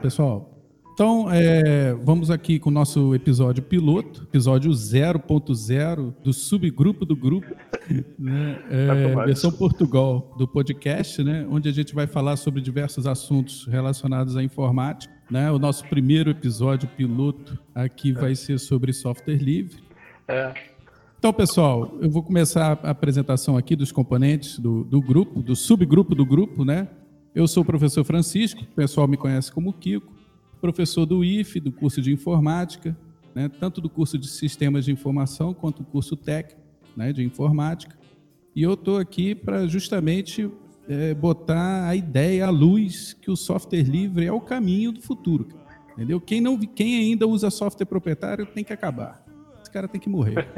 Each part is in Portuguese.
Pessoal. Então, é, vamos aqui com o nosso episódio piloto, episódio 0.0 do subgrupo do grupo, né? é, versão Portugal do podcast, né? onde a gente vai falar sobre diversos assuntos relacionados à informática. Né? O nosso primeiro episódio piloto aqui vai ser sobre software livre. É. Então, pessoal, eu vou começar a apresentação aqui dos componentes do, do grupo, do subgrupo do grupo, né? Eu sou o professor Francisco, o pessoal me conhece como Kiko professor do IFE, do curso de informática, né, tanto do curso de sistemas de informação quanto do curso técnico né, de informática. E eu estou aqui para justamente é, botar a ideia à luz que o software livre é o caminho do futuro. Entendeu? Quem, não, quem ainda usa software proprietário tem que acabar. Esse cara tem que morrer.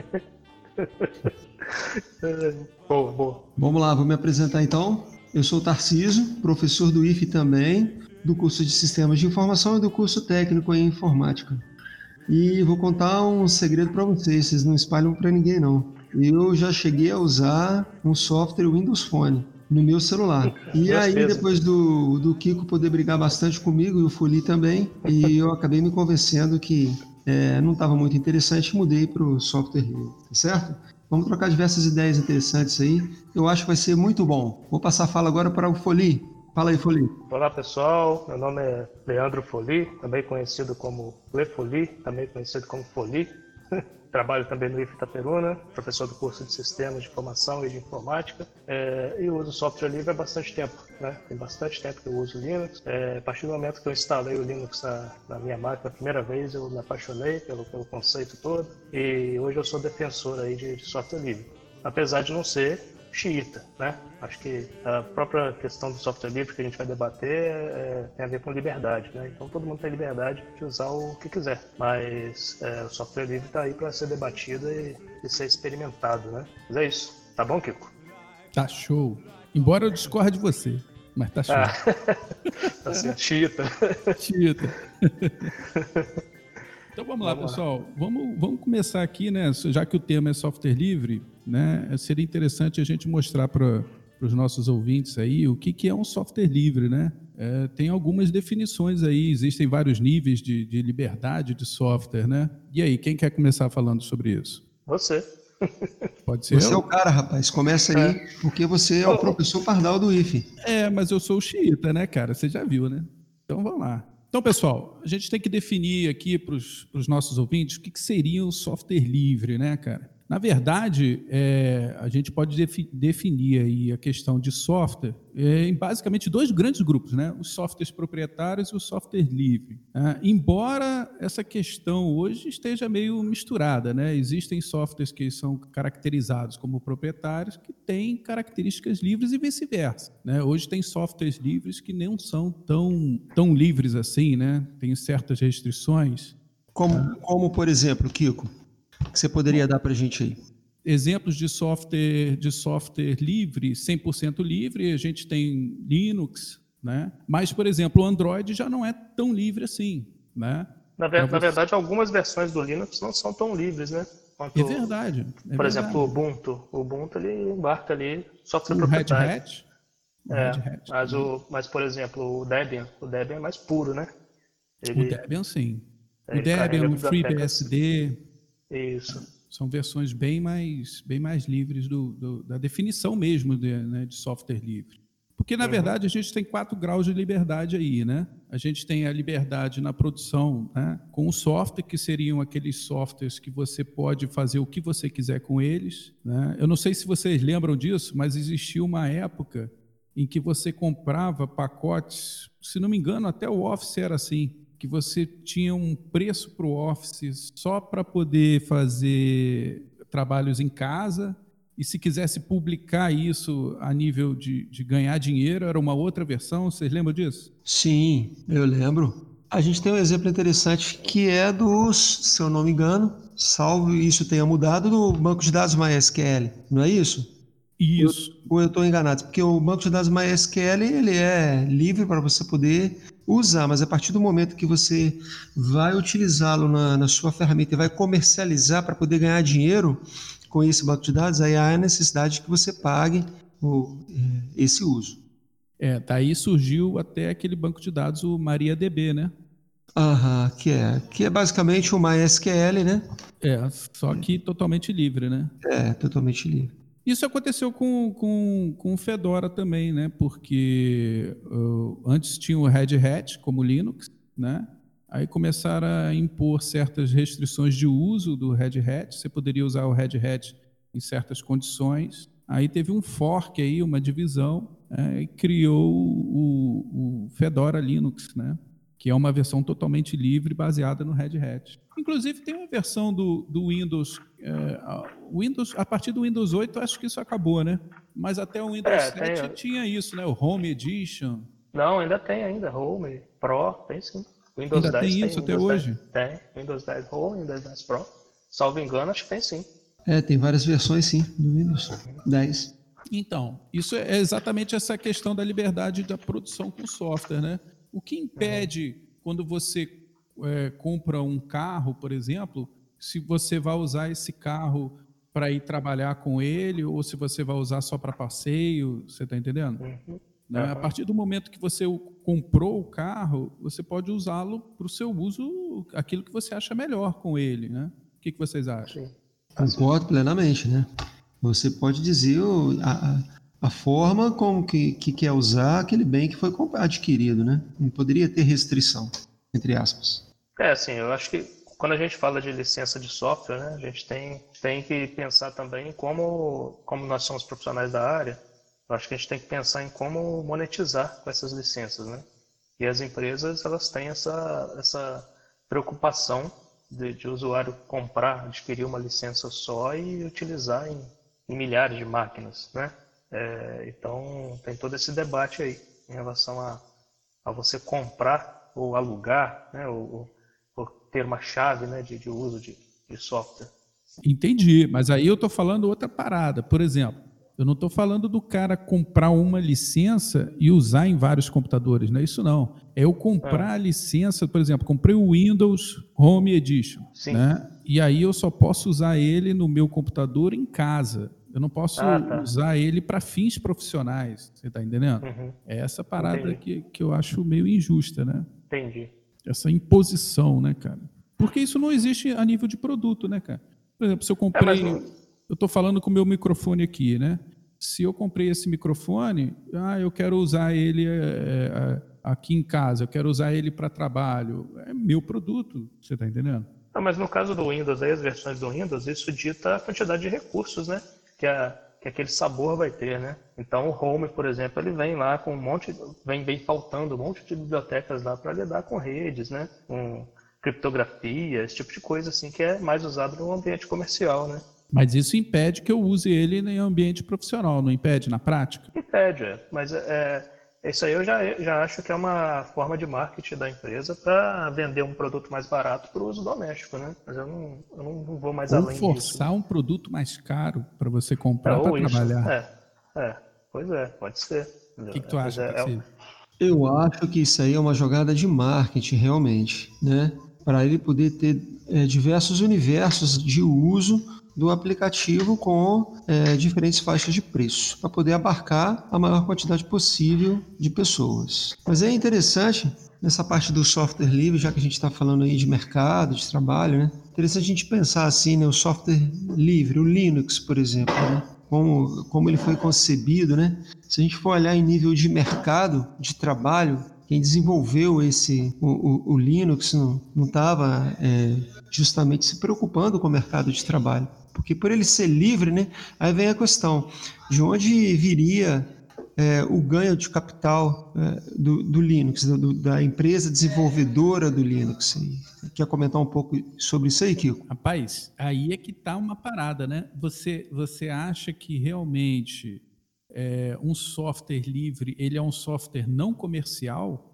boa, boa. Vamos lá, vou me apresentar então. Eu sou o Tarciso, professor do IFE também, do curso de Sistemas de Informação e do curso técnico em Informática. E vou contar um segredo para vocês, vocês não espalham para ninguém não. Eu já cheguei a usar um software Windows Phone no meu celular. E aí, depois do, do Kiko poder brigar bastante comigo e o Fuli também, e eu acabei me convencendo que é, não estava muito interessante, mudei para o software livre, tá certo? Vamos trocar diversas ideias interessantes aí. Eu acho que vai ser muito bom. Vou passar a fala agora para o Foli. Fala aí, Foli. Olá, pessoal. Meu nome é Leandro Foli, também conhecido como Le Foli, também conhecido como Foli. Trabalho também no IF Itaperuna, professor do curso de Sistemas de Informação e de Informática. É, e uso software livre há bastante tempo. Né? Tem bastante tempo que eu uso Linux. É, a partir do momento que eu instalei o Linux na, na minha máquina a primeira vez, eu me apaixonei pelo, pelo conceito todo. E hoje eu sou defensor aí de, de software livre. Apesar de não ser xiita, né? Acho que a própria questão do software livre que a gente vai debater é, tem a ver com liberdade, né? Então todo mundo tem liberdade de usar o que quiser, mas é, o software livre está aí para ser debatido e, e, ser experimentado, né? Mas é isso, tá bom, Kiko? Tá show. Embora eu discorde de você, mas tá show. Ah, tá. Xiita. Então vamos lá, pessoal. Vamos, vamos começar aqui, né? Já que o tema é software livre, né? Seria interessante a gente mostrar para os nossos ouvintes aí o que, que é um software livre, né? É, tem algumas definições aí, existem vários níveis de, de liberdade de software, né? E aí, quem quer começar falando sobre isso? Você. Pode ser. Você eu? é o cara, rapaz. Começa aí, é. porque você é o professor Pardal do IFE. É, mas eu sou o xiita, né, cara? Você já viu, né? Então vamos lá. Então, pessoal, a gente tem que definir aqui para os nossos ouvintes o que, que seria o software livre, né, cara? Na verdade, é, a gente pode defi definir aí a questão de software é, em basicamente dois grandes grupos, né? os softwares proprietários e o software livre. É, embora essa questão hoje esteja meio misturada, né? existem softwares que são caracterizados como proprietários que têm características livres e vice-versa. Né? Hoje tem softwares livres que não são tão, tão livres assim, né? tem certas restrições. Como, como, por exemplo, Kiko? Que você poderia dar para a gente aí? Exemplos de software, de software livre, 100% livre, a gente tem Linux, né? mas, por exemplo, o Android já não é tão livre assim. Né? Na, ver, na verdade, algumas versões do Linux não são tão livres, né? Quanto, é verdade. É por verdade. exemplo, o Ubuntu. O Ubuntu ele embarca ali software o proprietário. Red Hat? É, Red Hat. Mas, o, mas, por exemplo, o Debian, o Debian é mais puro, né? Ele, o Debian, sim. O Debian, o FreeBSD, isso. São versões bem mais, bem mais livres do, do da definição mesmo de, né, de software livre. Porque, na uhum. verdade, a gente tem quatro graus de liberdade aí, né? A gente tem a liberdade na produção né, com o software, que seriam aqueles softwares que você pode fazer o que você quiser com eles. Né? Eu não sei se vocês lembram disso, mas existia uma época em que você comprava pacotes, se não me engano, até o Office era assim que você tinha um preço para o Office só para poder fazer trabalhos em casa, e se quisesse publicar isso a nível de, de ganhar dinheiro, era uma outra versão. Vocês lembram disso? Sim, eu lembro. A gente tem um exemplo interessante que é dos, se eu não me engano, salvo isso tenha mudado, do banco de dados MySQL, não é isso? Isso. Ou eu estou enganado? Porque o banco de dados MySQL ele é livre para você poder usar, mas a partir do momento que você vai utilizá-lo na, na, sua ferramenta e vai comercializar para poder ganhar dinheiro com esse banco de dados, aí há a necessidade que você pague o, é, esse uso. É, daí surgiu até aquele banco de dados, o MariaDB, né? Aham, que é, que é basicamente o MySQL, né? É, só que totalmente livre, né? É, totalmente livre. Isso aconteceu com, com, com Fedora também, né? Porque uh, antes tinha o Red Hat como Linux, né? Aí começaram a impor certas restrições de uso do Red Hat. Você poderia usar o Red Hat em certas condições. Aí teve um fork aí, uma divisão, é, e criou o, o Fedora Linux, né? Que é uma versão totalmente livre baseada no Red Hat. Inclusive tem uma versão do, do Windows, é, Windows, a partir do Windows 8 acho que isso acabou, né? Mas até o Windows é, 7 tem... tinha isso, né? O Home Edition. Não, ainda tem ainda, Home, Pro, tem sim. Windows ainda 10 tem isso tem, até Windows hoje? 10, tem, Windows 10 Home, Windows 10 Pro. Salvo engano, acho que tem sim. É, tem várias versões sim, do Windows 10. Então, isso é exatamente essa questão da liberdade da produção com software, né? O que impede uhum. quando você é, compra um carro, por exemplo, se você vai usar esse carro para ir trabalhar com ele ou se você vai usar só para passeio, você está entendendo? Uhum. Né? A partir do momento que você comprou o carro, você pode usá-lo para o seu uso, aquilo que você acha melhor com ele, né? O que, que vocês acham? Sim. Concordo plenamente, né? Você pode dizer a, a forma como que, que quer usar aquele bem que foi adquirido, né? Não poderia ter restrição, entre aspas. É, assim, eu acho que quando a gente fala de licença de software, né, a gente tem, tem que pensar também como, como nós somos profissionais da área, eu acho que a gente tem que pensar em como monetizar com essas licenças, né? E as empresas, elas têm essa, essa preocupação de, de usuário comprar, adquirir uma licença só e utilizar em, em milhares de máquinas, né? É, então, tem todo esse debate aí em relação a, a você comprar ou alugar, né, ou, ou ter uma chave né, de, de uso de, de software. Entendi, mas aí eu estou falando outra parada. Por exemplo, eu não estou falando do cara comprar uma licença e usar em vários computadores, não é isso não. É eu comprar ah. a licença, por exemplo, comprei o Windows Home Edition, Sim. né? E aí eu só posso usar ele no meu computador em casa. Eu não posso ah, tá. usar ele para fins profissionais, você está entendendo? Uhum. É essa parada que, que eu acho meio injusta, né? Entendi. Essa imposição, né, cara? Porque isso não existe a nível de produto, né, cara? Por exemplo, se eu comprei. É, mas... Eu estou falando com o meu microfone aqui, né? Se eu comprei esse microfone, ah, eu quero usar ele é, aqui em casa, eu quero usar ele para trabalho. É meu produto, você está entendendo? Não, mas no caso do Windows, aí, as versões do Windows, isso dita a quantidade de recursos, né? Que, a, que aquele sabor vai ter, né? Então o Home, por exemplo, ele vem lá com um monte, vem, vem faltando um monte de bibliotecas lá para lidar com redes, né? Com criptografia, esse tipo de coisa assim que é mais usado no ambiente comercial, né? Mas isso impede que eu use ele em ambiente profissional, não impede na prática? Impede, é. mas é, isso aí eu já, já acho que é uma forma de marketing da empresa para vender um produto mais barato para o uso doméstico, né? Mas eu não, eu não vou mais ou além forçar disso. forçar um produto mais caro para você comprar é, para trabalhar. É, é, pois é, pode ser. O que, que, tu acha, é, é, Eu acho que isso aí é uma jogada de marketing, realmente, né? Para ele poder ter é, diversos universos de uso do aplicativo com é, diferentes faixas de preço, para poder abarcar a maior quantidade possível de pessoas. Mas é interessante, nessa parte do software livre, já que a gente está falando aí de mercado, de trabalho, né? Interessante a gente pensar assim, né? O software livre, o Linux, por exemplo, né? Como, como ele foi concebido, né? Se a gente for olhar em nível de mercado, de trabalho, quem desenvolveu esse o, o, o Linux não estava é, justamente se preocupando com o mercado de trabalho porque por ele ser livre, né, aí vem a questão de onde viria é, o ganho de capital é, do, do, Linux, do, da empresa desenvolvedora do Linux. Quer comentar um pouco sobre isso aí, Kiko? Rapaz, aí é que está uma parada, né? Você, você acha que realmente é, um software livre ele é um software não comercial?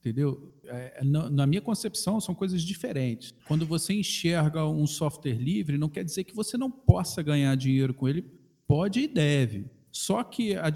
Entendeu? É, na minha concepção, são coisas diferentes. Quando você enxerga um software livre, não quer dizer que você não possa ganhar dinheiro com ele. Pode e deve. Só que a,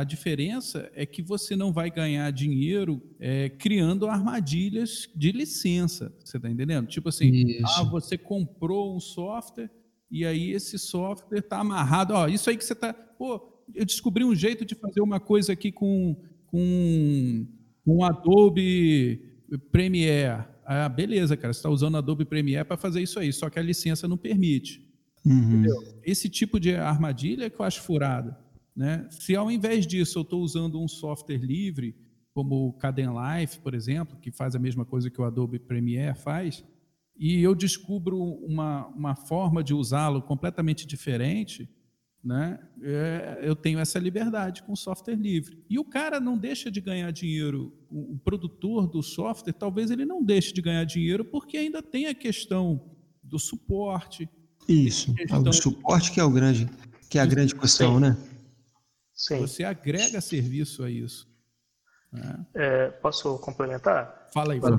a, diferença é que você não vai ganhar dinheiro é, criando armadilhas de licença. Você está entendendo? Tipo assim, isso. ah, você comprou um software e aí esse software está amarrado. Ó, isso aí que você está. Pô, eu descobri um jeito de fazer uma coisa aqui com com, com Adobe Premiere. Ah, beleza, cara, você está usando Adobe Premiere para fazer isso aí, só que a licença não permite. Uhum. Esse tipo de armadilha é que eu acho furada. Né? Se ao invés disso eu estou usando um software livre, como o Kdenlive, por exemplo, que faz a mesma coisa que o Adobe Premiere faz, e eu descubro uma, uma forma de usá-lo completamente diferente, né? É, eu tenho essa liberdade com o software livre. E o cara não deixa de ganhar dinheiro, o, o produtor do software, talvez ele não deixe de ganhar dinheiro porque ainda tem a questão do suporte. Isso, o suporte que é o grande, que é a grande questão, Sim. né? Sim. Você agrega serviço a isso. Né? É, posso complementar? Fala aí, Fala,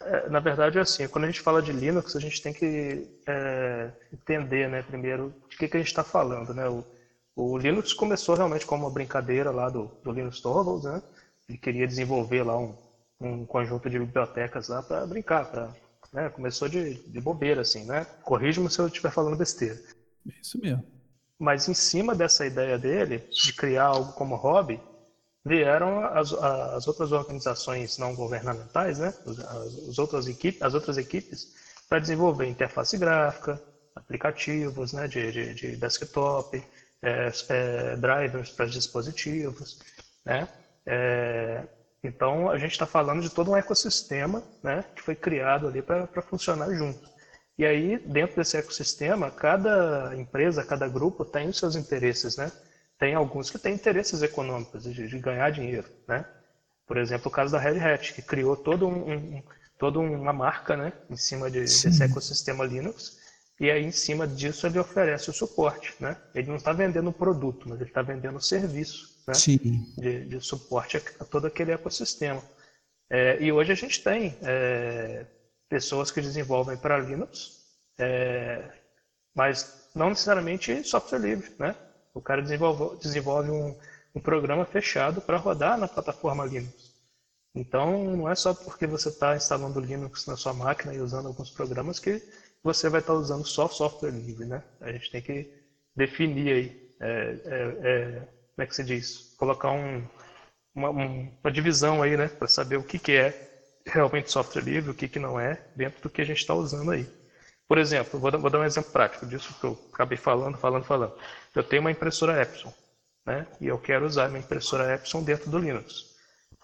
é, na verdade, é assim, quando a gente fala de Linux, a gente tem que é, entender, né, primeiro, de que, que a gente está falando, né? O, o, Linux começou realmente como uma brincadeira lá do, do Linux Torvalds, né? Ele queria desenvolver lá um, um conjunto de bibliotecas lá para brincar, para né? Começou de, de bobeira, assim, né? Corrija-me se eu estiver falando besteira. Isso mesmo. Mas em cima dessa ideia dele, de criar algo como hobby, vieram as, as outras organizações não governamentais, né, as, as outras equipes, as outras equipes, para desenvolver interface gráfica, aplicativos, né, de, de, de desktop, é, é, drivers para dispositivos, né. É, então a gente está falando de todo um ecossistema, né, que foi criado ali para funcionar junto. E aí dentro desse ecossistema, cada empresa, cada grupo tem os seus interesses, né tem alguns que têm interesses econômicos de, de, ganhar dinheiro, né? Por exemplo, o caso da Red Hat, que criou todo um, um toda uma marca, né, em cima de, desse ecossistema Linux, e aí em cima disso ele oferece o suporte, né? Ele não está vendendo o produto, mas ele está vendendo o serviço, né? De, de, suporte a, todo aquele ecossistema. É, e hoje a gente tem é, pessoas que desenvolvem para Linux, é, mas não necessariamente software livre, né? O cara desenvolve, desenvolve um, um programa fechado para rodar na plataforma Linux. Então, não é só porque você está instalando Linux na sua máquina e usando alguns programas que você vai estar tá usando só software livre, né? A gente tem que definir aí, é, é, é, como é que se diz? Colocar um, uma, uma, divisão aí, né? Para saber o que, que é realmente software livre, o que, que não é, dentro do que a gente está usando aí. Por exemplo, vou, vou dar um exemplo prático disso que eu acabei falando, falando, falando. Eu tenho uma impressora Epson, né? E eu quero usar minha impressora Epson dentro do Linux.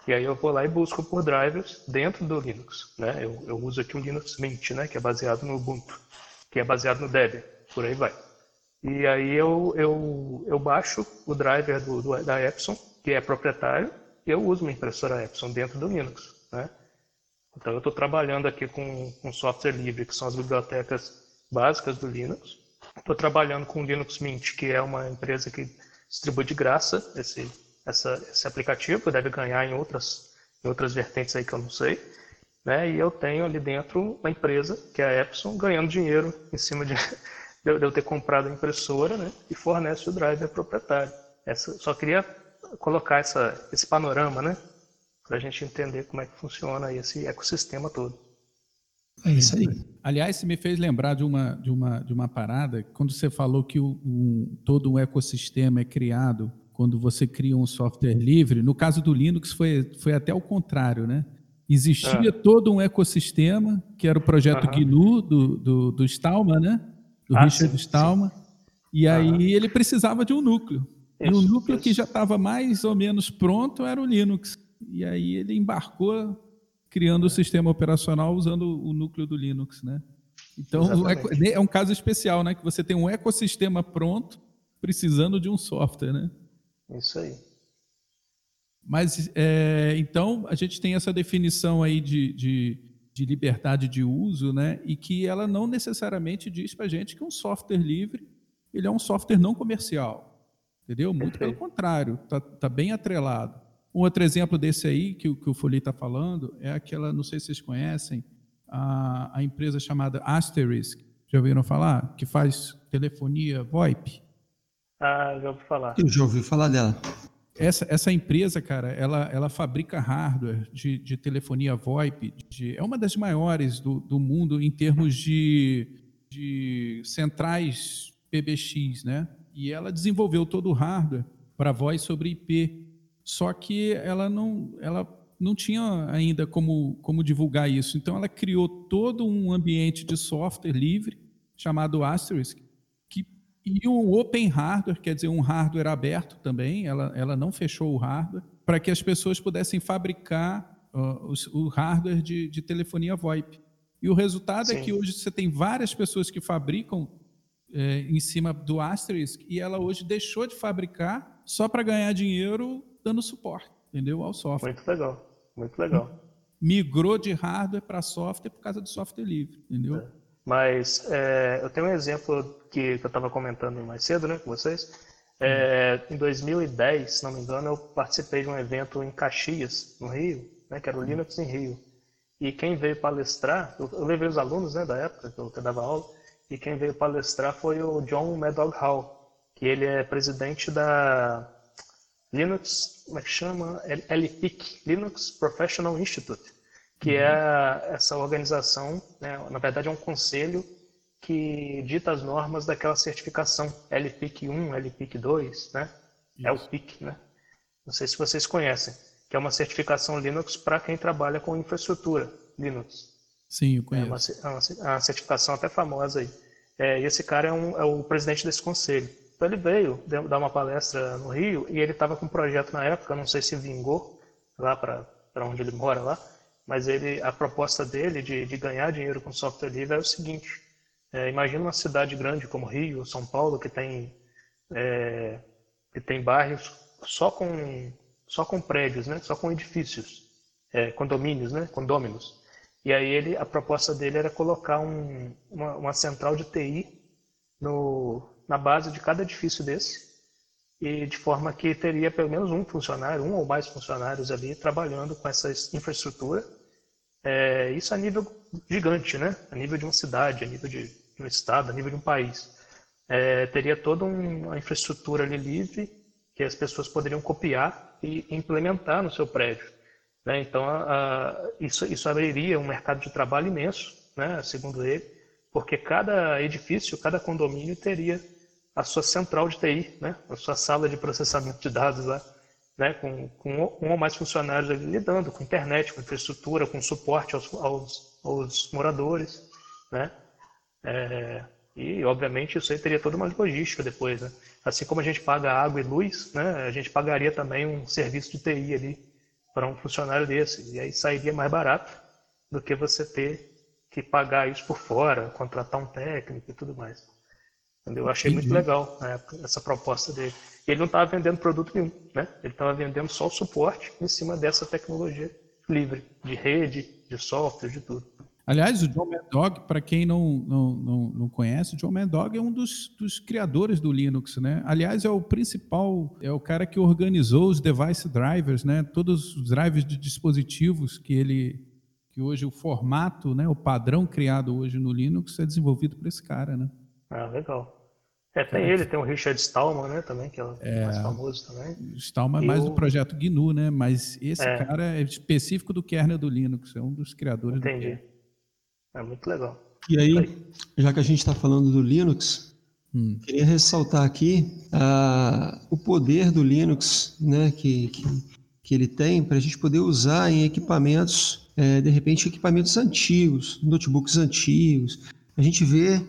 E aí eu vou lá e busco por drivers dentro do Linux, né? Eu, eu uso aqui o Linux Mint, né? Que é baseado no Ubuntu, que é baseado no Debian, por aí vai. E aí eu, eu, eu baixo o driver do, do, da Epson, que é proprietário, e eu uso uma impressora Epson dentro do Linux, né? Então eu estou trabalhando aqui com, com software livre, que são as bibliotecas básicas do Linux. Estou trabalhando com o Linux Mint, que é uma empresa que distribui de graça esse, essa, esse aplicativo, deve ganhar em outras, em outras vertentes aí que eu não sei. Né? E eu tenho ali dentro uma empresa, que é a Epson, ganhando dinheiro em cima de, de eu ter comprado a impressora né? e fornece o driver proprietário. Essa, só queria colocar essa, esse panorama, né? Para a gente entender como é que funciona esse ecossistema todo. É isso aí. Aliás, você me fez lembrar de uma, de uma, de uma parada, quando você falou que o, um, todo um ecossistema é criado quando você cria um software livre. No caso do Linux, foi, foi até o contrário, né? Existia ah. todo um ecossistema, que era o projeto GNU, do, do, do Stallman, né? Do ah, Richard sim, Stallman. Sim. E aí ele precisava de um núcleo. Isso, e o núcleo isso. que já estava mais ou menos pronto era o Linux e aí ele embarcou criando o sistema operacional usando o núcleo do Linux, né? Então é, é um caso especial, né? Que você tem um ecossistema pronto precisando de um software, né? Isso aí. Mas é, então a gente tem essa definição aí de, de, de, liberdade de uso, né? E que ela não necessariamente diz para a gente que um software livre ele é um software não comercial, entendeu? Muito pelo contrário, está tá bem atrelado. Um outro exemplo desse aí, que, que o Folie está falando, é aquela, não sei se vocês conhecem, a, a empresa chamada Asterisk. Já ouviram falar? Que faz telefonia VoIP. Ah, já ouvi falar. Eu já ouvi falar dela. Essa, essa empresa, cara, ela, ela fabrica hardware de, de telefonia VoIP. De, é uma das maiores do, do mundo em termos de, de centrais PBX, né? E ela desenvolveu todo o hardware para voz sobre IP só que ela não, ela não tinha ainda como, como divulgar isso. Então, ela criou todo um ambiente de software livre, chamado Asterisk, que, e um open hardware, quer dizer, um hardware aberto também, ela, ela não fechou o hardware, para que as pessoas pudessem fabricar uh, o, o, hardware de, de, telefonia VoIP. E o resultado é Sim. é que hoje você tem várias pessoas que fabricam é, em cima do Asterisk e ela hoje deixou de fabricar só para ganhar dinheiro dando suporte, entendeu? Ao software. Muito legal, muito legal. Migrou de hardware para software por causa do software livre, entendeu? É. Mas é, eu tenho um exemplo que, que eu estava comentando mais cedo né, com vocês. É, em 2010, se não me engano, eu participei de um evento em Caxias, no Rio, né, que era o Linux em Rio. E quem veio palestrar, eu, eu levei os alunos né, da época que eu, que eu dava aula, e quem veio palestrar foi o John Madog Hall, que ele é presidente da Linux, como é que chama? LPIC, Linux Professional Institute, que é uhum. essa organização, né, na verdade é um conselho que dita as normas daquela certificação LPIC 1, LPIC 2, né? Isso. É o PIC, né? Não sei se vocês conhecem, que é uma certificação Linux para quem trabalha com infraestrutura Linux. Sim, eu conheço. É uma, é uma certificação até famosa aí. É, e esse cara é, um, é, o presidente desse conselho. Então ele veio dar uma palestra no Rio e ele estava com um projeto na época, não sei se vingou lá para onde ele mora lá, mas ele, a proposta dele de, de ganhar dinheiro com software livre é o seguinte: é, imagina uma cidade grande como Rio, São Paulo, que tem é, que tem bairros só com só com prédios, né? Só com edifícios, é, condomínios, né? Condôminos. E aí ele, a proposta dele era colocar um, uma, uma, central de TI no, na base de cada edifício desse, e de forma que teria pelo menos um funcionário, um ou mais funcionários ali trabalhando com essa infraestrutura. É, isso a nível gigante, né? A nível de uma cidade, a nível de, de um estado, a nível de um país. É, teria toda uma infraestrutura ali livre que as pessoas poderiam copiar e implementar no seu prédio. Né? Então, a, a, isso, isso abriria um mercado de trabalho imenso, né? segundo ele, porque cada edifício, cada condomínio teria a sua central de TI, né? a sua sala de processamento de dados lá, né? com, com um ou mais funcionários ali lidando com internet, com infraestrutura, com suporte aos, aos, aos moradores. Né? É, e, obviamente, isso aí teria toda uma logística depois. Né? Assim como a gente paga água e luz, né? a gente pagaria também um serviço de TI ali para um funcionário desse. E aí sairia mais barato do que você ter que pagar isso por fora, contratar um técnico e tudo mais. Eu achei Entendi. muito legal né, essa proposta dele. E ele não estava vendendo produto nenhum, né? Ele estava vendendo só o suporte em cima dessa tecnologia livre, de rede, de software, de tudo. Aliás, o John Mad para quem não, não, não, não, conhece, o John Mad é um dos, dos, criadores do Linux, né? Aliás, é o principal, é o cara que organizou os device drivers, né? Todos os drivers de dispositivos que ele, que hoje o formato, né? O padrão criado hoje no Linux é desenvolvido por esse cara, né? Ah, legal. É, tem ele, tem o Richard Stallman, né, também, que é o é, mais famoso também. Stallman é mais o... do projeto GNU, né, mas esse é. cara é específico do kernel do Linux, é um dos criadores Entendi. do é muito legal. E aí, já que a gente está falando do Linux, hum. queria ressaltar aqui uh, o poder do Linux, né, que, que, que ele tem para a gente poder usar em equipamentos, é, de repente, equipamentos antigos, notebooks antigos. A gente vê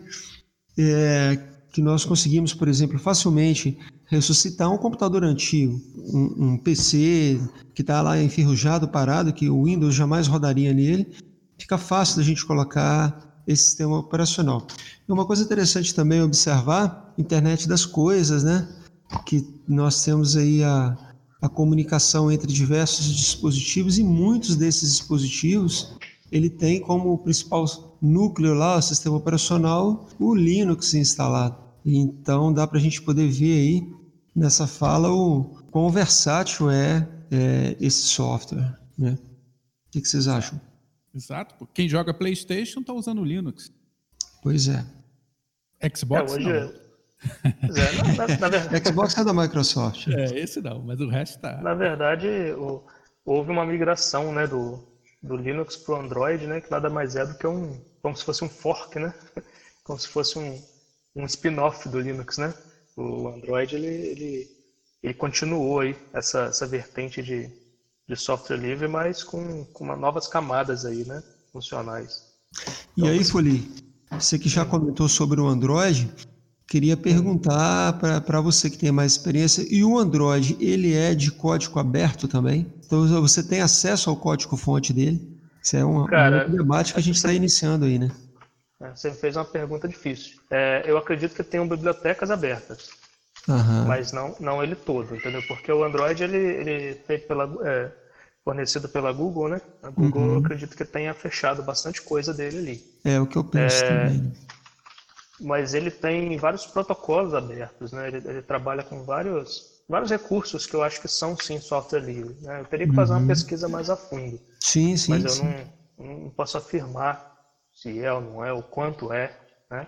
é, que nós conseguimos, por exemplo, facilmente ressuscitar um computador antigo, um, um PC que está lá enferrujado, parado, que o Windows jamais rodaria nele, fica fácil da gente colocar esse sistema operacional. E uma coisa interessante também observar, internet das coisas, né? Que nós temos aí a, a comunicação entre diversos dispositivos e muitos desses dispositivos ele tem como principal núcleo lá, o sistema operacional, o Linux instalado. Então dá para a gente poder ver aí nessa fala o quão versátil é, é esse software. Né? O que, que vocês acham? Exato. Quem joga PlayStation está usando Linux. Pois é. Xbox é, hoje... não. É, na, na, na verdade... Xbox é da Microsoft. É, esse não, mas o resto tá. Na verdade, o, houve uma migração né, do, do Linux para o Android, né, que nada mais é do que um, como se fosse um fork, né? Como se fosse um, um spin-off do Linux, né? O Android ele, ele, ele continuou aí essa, essa vertente de, de software livre, mas com, com uma, novas camadas aí, né, funcionais. E então, aí, Foli, você que já comentou sobre o Android, queria perguntar para você que tem mais experiência, e o Android, ele é de código aberto também? Então você tem acesso ao código-fonte dele? Isso é um, Cara, um debate que a gente está iniciando aí, né? É, você fez uma pergunta difícil. É, eu acredito que tenham bibliotecas abertas, uhum. mas não, não ele todo, entendeu? Porque o Android ele, ele é feito pela, é, fornecido pela Google, né? A Google uhum. eu acredito que tenha fechado bastante coisa dele ali. É o que eu penso é, também. Mas ele tem vários protocolos abertos, né? Ele, ele, trabalha com vários, vários recursos que eu acho que são sim software livre. Né? Eu teria que fazer uhum. uma pesquisa mais a fundo. Sim, sim. Mas eu sim. Não, não posso afirmar se é ou não é, o quanto é, né?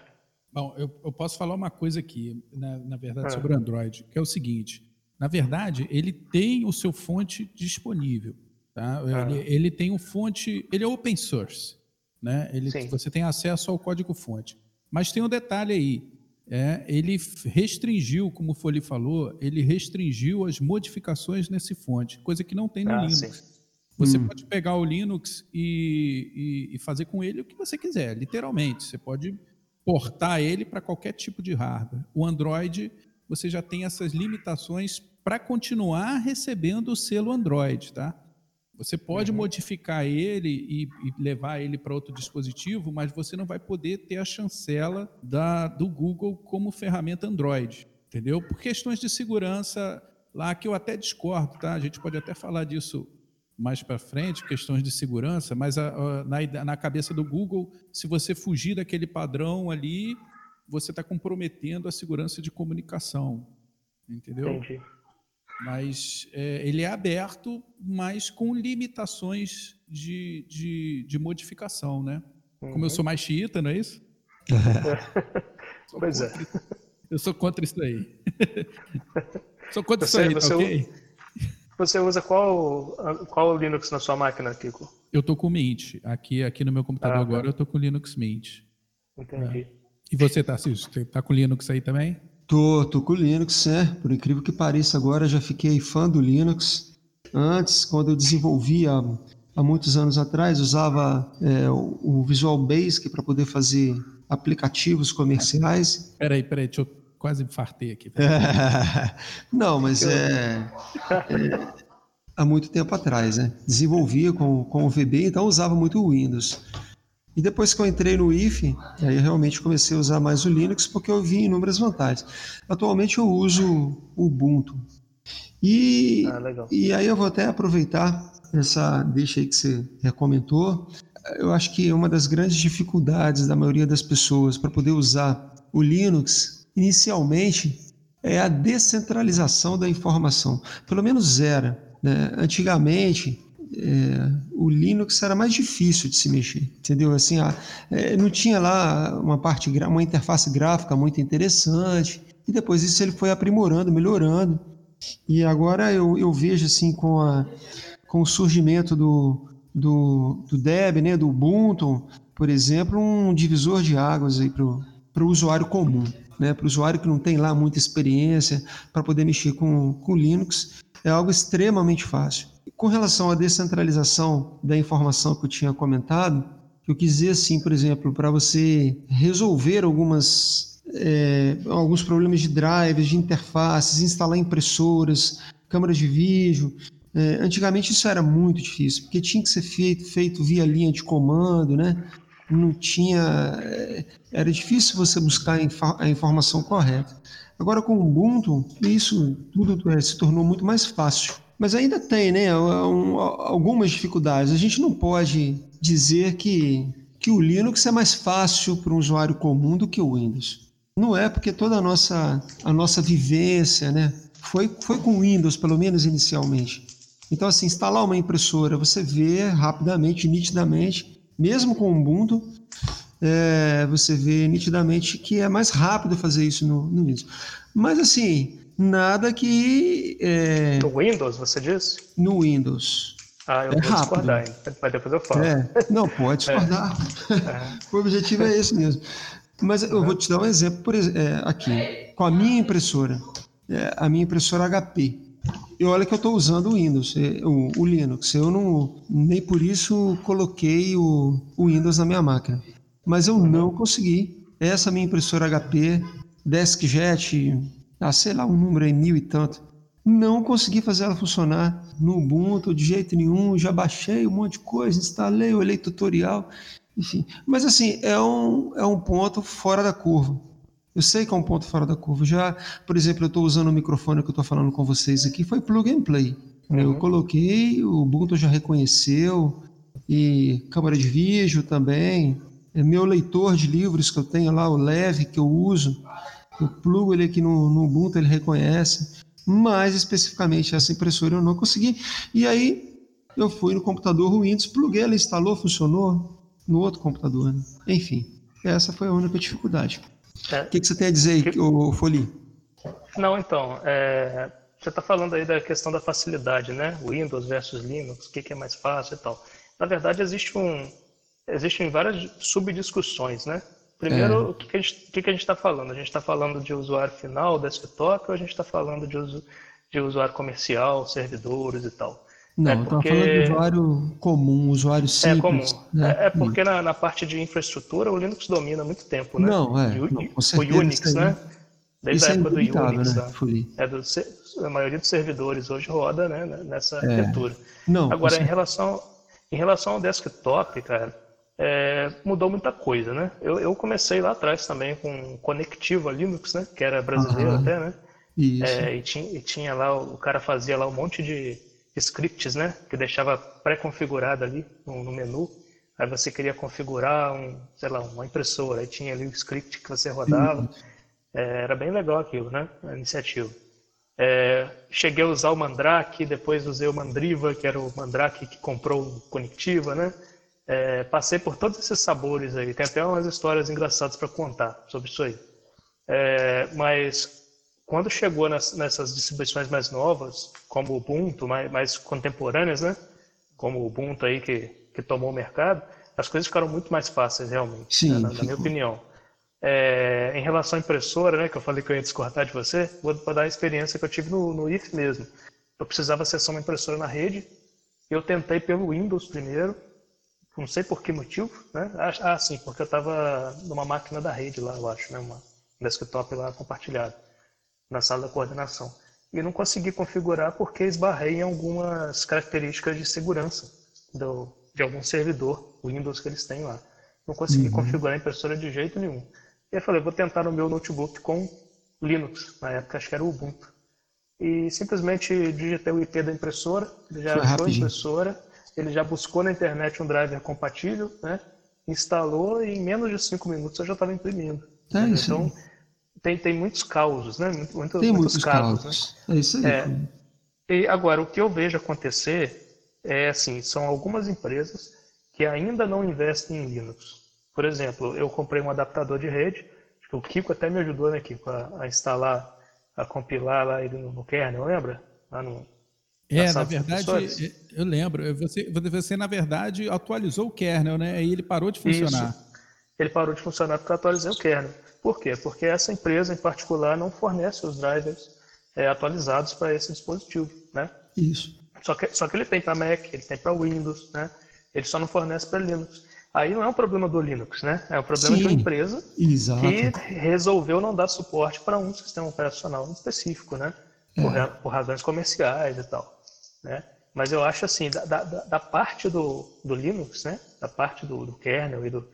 Bom, eu, eu posso falar uma coisa aqui, na, na verdade, é. sobre o Android, que é o seguinte: na verdade, ele tem o seu fonte disponível. Tá? É. Ele, ele, tem um fonte, ele é open source, né? Ele, você tem acesso ao código-fonte. Mas tem um detalhe aí: é, ele restringiu, como o Foli falou, ele restringiu as modificações nesse fonte, coisa que não tem no ah, Linux. Sim. Você hum. pode pegar o Linux e, e, e, fazer com ele o que você quiser, literalmente. Você pode portar ele para qualquer tipo de hardware. O Android, você já tem essas limitações para continuar recebendo o selo Android, tá? Você pode uhum. modificar ele e, e levar ele para outro dispositivo, mas você não vai poder ter a chancela da, do Google como ferramenta Android, entendeu? Por questões de segurança lá que eu até discordo, tá? A gente pode até falar disso mais para frente, questões de segurança, mas a, a, na, na cabeça do Google, se você fugir daquele padrão ali, você está comprometendo a segurança de comunicação, entendeu? Entendi. Mas é, ele é aberto, mas com limitações de, de, de modificação, né? Uhum. Como eu sou mais xiita, não é isso? pois é. Eu sou contra isso aí. sou contra você, isso aí, tá ok? Você usa qual, qual Linux na sua máquina, Kiko? Eu tô com Mint. Aqui, aqui no meu computador ah, agora tá. eu tô com Linux Mint. Entendi. É. E você, Tarcísio, você tá com Linux aí também? Tô, tô com Linux, né? Por incrível que pareça, agora já fiquei fã do Linux. Antes, quando eu desenvolvia há muitos anos atrás, usava é, o Visual Basic para poder fazer aplicativos comerciais. Peraí, peraí, deixa eu quase infartei aqui. Não, mas é, é, há muito tempo atrás, né? Desenvolvia com, com o VB, então usava muito o Windows. E depois que eu entrei no IF, aí eu realmente comecei a usar mais o Linux porque eu vi inúmeras vantagens. Atualmente eu uso o Ubuntu. E, ah, e aí eu vou até aproveitar essa deixa aí que você comentou. Eu acho que uma das grandes dificuldades da maioria das pessoas para poder usar o Linux inicialmente é a descentralização da informação, pelo menos era. Né? Antigamente, é, o Linux era mais difícil de se mexer, entendeu? Assim, a, é, não tinha lá uma parte, uma interface gráfica muito interessante. E depois isso ele foi aprimorando, melhorando. E agora eu, eu vejo assim com, a, com o surgimento do, do, do Deb, né, do Ubuntu, por exemplo, um divisor de águas para o usuário comum né, para o usuário que não tem lá muita experiência para poder mexer com, com Linux, é algo extremamente fácil. Com relação à descentralização da informação que eu tinha comentado, eu quis dizer assim, por exemplo, para você resolver algumas, é, alguns problemas de drivers, de interfaces, instalar impressoras, câmeras de vídeo. É, antigamente isso era muito difícil, porque tinha que ser feito, feito via linha de comando, né? não tinha. Eh, era difícil você buscar a informação correta. Agora, com o Ubuntu, isso tudo eh, se tornou muito mais fácil. Mas ainda tem né, algumas dificuldades. A gente não pode dizer que, que o Linux é mais fácil para um usuário comum do que o Windows. Não é, porque toda a nossa, a nossa vivência né, foi, foi com o Windows, pelo menos inicialmente. Então, assim, instalar uma impressora, você vê rapidamente, nitidamente, mesmo com o Ubuntu, é, você vê nitidamente que é mais rápido fazer isso no, no Windows. Mas assim, nada que. É... No Windows, você diz? No Windows. Ah, eu é vou rápido. discordar, mas depois eu falo. É. Não, pode é. discordar. É. o objetivo é esse mesmo. Mas eu vou te dar um exemplo por, é, aqui. Com a minha impressora, a minha impressora HP. E olha que eu estou usando o Windows, o, o, Linux. Eu não nem por isso coloquei o, o Windows na minha máquina. Mas eu não consegui. Essa minha impressora HP, DeskJet, ah, sei lá, um número aí, mil e tanto. Não consegui fazer ela funcionar no Ubuntu de jeito nenhum. Já baixei um monte de coisa, instalei, olhei tutorial, enfim. Mas assim, é um, é um ponto fora da curva. Eu sei que é um ponto fora da curva. Já, por exemplo, eu estou usando o microfone que eu estou falando com vocês aqui, foi plug and play. Uhum. Eu coloquei, o Ubuntu já reconheceu, e câmera de vídeo também. É meu leitor de livros que eu tenho lá, o Leve, que eu uso, eu plugo ele aqui no, no Ubuntu, ele reconhece. Mas, especificamente, essa impressora eu não consegui. E aí, eu fui no computador Windows, pluguei, ela instalou, funcionou no outro computador. Né? Enfim, essa foi a única dificuldade. É. O que, que, você tem a dizer, que... o Foli? Não, então, é... você está falando aí da questão da facilidade, né? Windows versus Linux, o que, que, é mais fácil e tal. Na verdade, existe um, existem várias subdiscussões, né? Primeiro, é. o que, que, a gente, está falando? A gente está falando de usuário final, desktop, ou a gente está falando de, de usuário comercial, servidores e tal? Não, é porque... falando de usuário comum, usuário simples. É comum. Né? É, é porque na, na, parte de infraestrutura o Linux domina há muito tempo, né? Não, é. O, não, o Unix, né? Desde isso a é época do Unix. Né? É do, a maioria dos servidores hoje roda né, nessa é. arquitetura. Não, Agora, em relação, em relação ao desktop, cara, é, mudou muita coisa, né? Eu, eu, comecei lá atrás também com Conectiva Linux, né? Que era brasileiro Aham. até, né? É, e, tinha, e tinha lá, o cara fazia lá um monte de scripts, né? Que deixava pré-configurado ali no, no, menu. Aí você queria configurar um, sei lá, uma impressora, aí tinha ali o script que você rodava. É, era bem legal aquilo, né? A iniciativa. É, cheguei a usar o Mandrake, depois usei o Mandriva, que era o Mandrake que comprou o Conectiva, né? É, passei por todos esses sabores aí. Tem até umas histórias engraçadas para contar sobre isso aí. É, mas quando chegou nas, nessas distribuições mais novas, como o Ubuntu, mais, mais contemporâneas, né? Como o Ubuntu aí que, que tomou o mercado, as coisas ficaram muito mais fáceis realmente, Sim, né? na, na minha opinião. É, em relação à impressora, né, que eu falei que eu ia discordar de você, vou, vou dar a experiência que eu tive no, no IF mesmo. Eu precisava acessar uma impressora na rede, eu tentei pelo Windows primeiro, não sei por que motivo, né? Ah, ah sim, porque eu estava numa máquina da rede lá, eu acho, né, uma desktop lá compartilhado na sala da coordenação. E não consegui configurar porque esbarrei em algumas características de segurança do, de algum servidor Windows que eles têm lá. Não consegui uhum. configurar a impressora de jeito nenhum. E eu falei, vou tentar no meu notebook com Linux, na época acho que era o Ubuntu. E simplesmente digitei o IP da impressora, já achou a impressora, ele já buscou na internet um driver compatível, né? instalou e em menos de cinco minutos eu já estava imprimindo. É então, tem, tem muitos causos, né? Muito, muito, tem muitos, muitos casos. Né? É isso aí. É, e agora, o que eu vejo acontecer é assim, são algumas empresas que ainda não investem em Linux. Por exemplo, eu comprei um adaptador de rede, acho que o Kiko até me ajudou, né, Kiko, a, a instalar, a compilar lá ele no, no kernel, lembra? Lá no, é, na verdade, eu lembro. Você, você, na verdade, atualizou o kernel, né? Aí ele parou de funcionar. Isso. Ele parou de funcionar porque eu atualizei o kernel. Por quê? Porque essa empresa em particular não fornece os drivers é, atualizados para esse dispositivo, né? Isso. Só que, só que ele tem para Mac, ele tem para Windows, né? Ele só não fornece para Linux. Aí não é um problema do Linux, né? É um problema Sim, de uma empresa exato. que resolveu não dar suporte para um sistema operacional específico, né? Por, é. por, razões comerciais e tal, né? Mas eu acho assim, da, da, da parte do, do Linux, né? Da parte do, do kernel e do,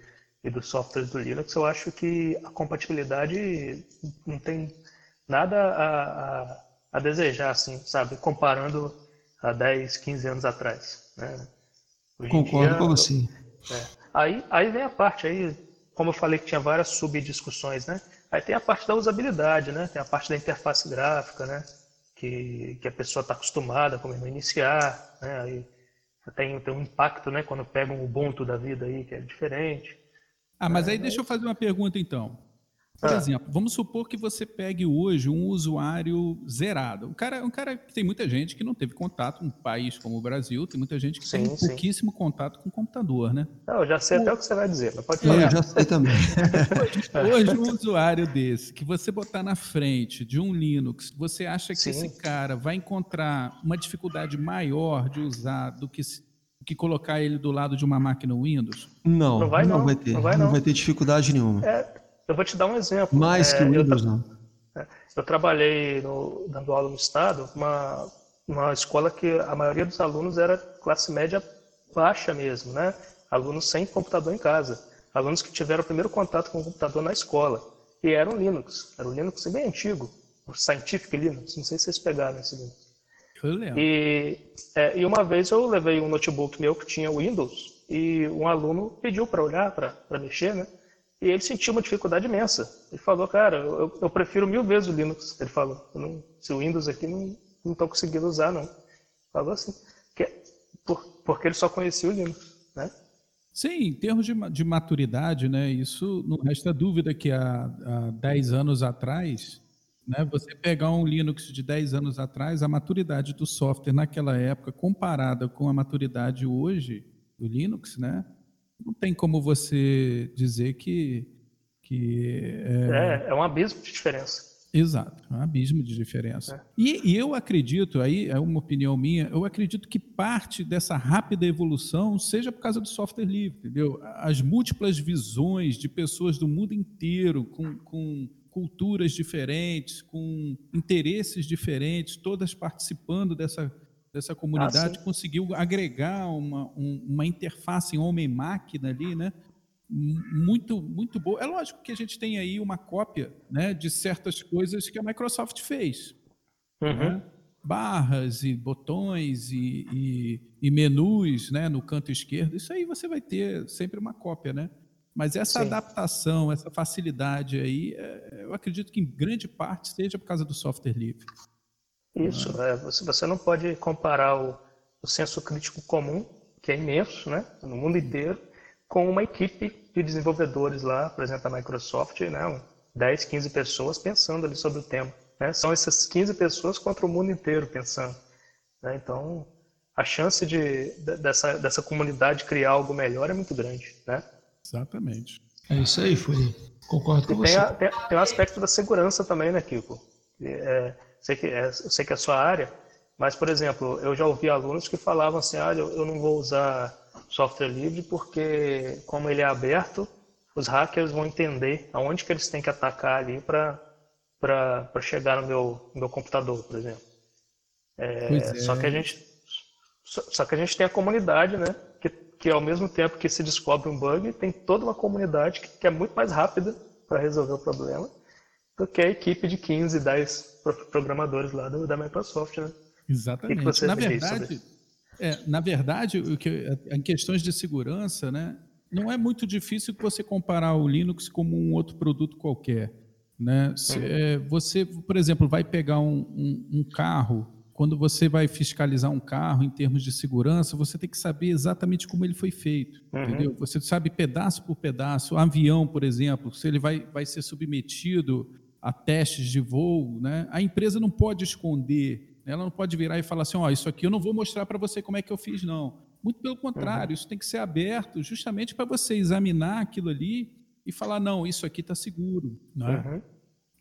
e dos softwares do Linux, eu acho que a compatibilidade não tem nada a, a, a desejar, assim, sabe? Comparando a 10, 15 anos atrás. Né? Concordo dia, com você. É. Aí, aí vem a parte, aí, como eu falei que tinha várias subdiscussões, né? Aí tem a parte da usabilidade, né? Tem a parte da interface gráfica, né? Que, que a pessoa está acostumada como iniciar, né? Aí tem, tem um impacto, né? Quando pega um Ubuntu da vida aí, que é diferente. Ah, mas aí deixa eu fazer uma pergunta então. Por ah. exemplo, vamos supor que você pegue hoje um usuário zerado. Um cara, um cara que tem muita gente que não teve contato, um país como o Brasil, tem muita gente que sim, tem sim. pouquíssimo contato com o computador, né? Não, eu já sei o... até o que você vai dizer, mas pode falar. É, eu já sei também. hoje, hoje, um usuário desse, que você botar na frente de um Linux, você acha que sim. esse cara vai encontrar uma dificuldade maior de usar do que que colocar ele do lado de uma máquina Windows? Não, não vai, não. não vai ter. Não vai, não. não vai ter dificuldade nenhuma. É, eu vou te dar um exemplo. Mais é, que o Windows, eu, não. É, eu trabalhei no, dando aula no Estado, uma, uma escola que a maioria dos alunos era classe média baixa mesmo, né? Alunos sem computador em casa. Alunos que tiveram o primeiro contato com o computador na escola. E era um Linux. Era um Linux bem antigo. O Scientific Linux. Não sei se vocês pegaram esse Linux. Eu lembro. E, é, e uma vez eu levei um notebook meu que tinha Windows e um aluno pediu para olhar, para mexer, né? E ele sentiu uma dificuldade imensa. Ele falou, cara, eu, eu prefiro mil vezes o Linux. Ele falou, não, se o Windows aqui não estou conseguindo usar, não. Falou assim, que, por, porque ele só conhecia o Linux, né? Sim, em termos de, de maturidade, né? Isso não resta dúvida que há, há 10 anos atrás né? Você pegar um Linux de 10 anos atrás, a maturidade do software naquela época, comparada com a maturidade hoje do Linux, né? Não tem como você dizer que. que é... é, é um abismo de diferença. Exato, é um abismo de diferença. É. E, e, eu acredito, aí é uma opinião minha, eu acredito que parte dessa rápida evolução seja por causa do software livre, entendeu? As múltiplas visões de pessoas do mundo inteiro com, com culturas diferentes, com interesses diferentes, todas participando dessa, dessa comunidade, ah, conseguiu agregar uma, um, uma interface homem-máquina ali, né? Muito, muito boa. É lógico que a gente tem aí uma cópia né, de certas coisas que a Microsoft fez. Uhum. Né? Barras e botões e, e, e menus né, no canto esquerdo. Isso aí você vai ter sempre uma cópia, né? Mas essa Sim. adaptação, essa facilidade aí, é, eu acredito que em grande parte seja por causa do software livre. Isso, é, você, você não pode comparar o, o senso crítico comum, que é imenso, né, no mundo inteiro, com uma equipe de desenvolvedores lá, por exemplo, a Microsoft, né, 10, 15 pessoas pensando ali sobre o tema. Né? São essas 15 pessoas contra o mundo inteiro pensando. Né? Então, a chance de, dessa, dessa comunidade criar algo melhor é muito grande. Né? Exatamente. É isso aí, Furi. Concordo com tem você. A, tem, tem o aspecto da segurança também, né, Kiko? É, sei que é, eu sei que é a sua área, mas, por exemplo, eu já ouvi alunos que falavam assim, ah, eu, eu não vou usar software livre porque, como ele é aberto, os hackers vão entender aonde que eles têm que atacar ali para chegar no meu, no meu computador, por exemplo. É, é. Só que a gente só, só, que a gente tem a comunidade, né? Que que ao mesmo tempo que se descobre um bug, tem toda uma comunidade que, que é muito mais rápida para resolver o problema do que a equipe de 15, 10 programadores lá do, da Microsoft, né? Exatamente. Que que na verdade, é, na verdade, o que, em questões de segurança, né, não é muito difícil você comparar o Linux como um outro produto qualquer. Né? Se, uhum. é, você, por exemplo, vai pegar um, um, um carro quando você vai fiscalizar um carro em termos de segurança, você tem que saber exatamente como ele foi feito, uhum. entendeu? Você sabe pedaço por pedaço. O avião, por exemplo, se ele vai, vai ser submetido a testes de voo, né? A empresa não pode esconder, né? ela não pode virar e falar assim, ó, oh, isso aqui eu não vou mostrar para você como é que eu fiz, não. Muito pelo contrário, uhum. isso tem que ser aberto justamente para você examinar aquilo ali e falar, não, isso aqui está seguro, né? Uhum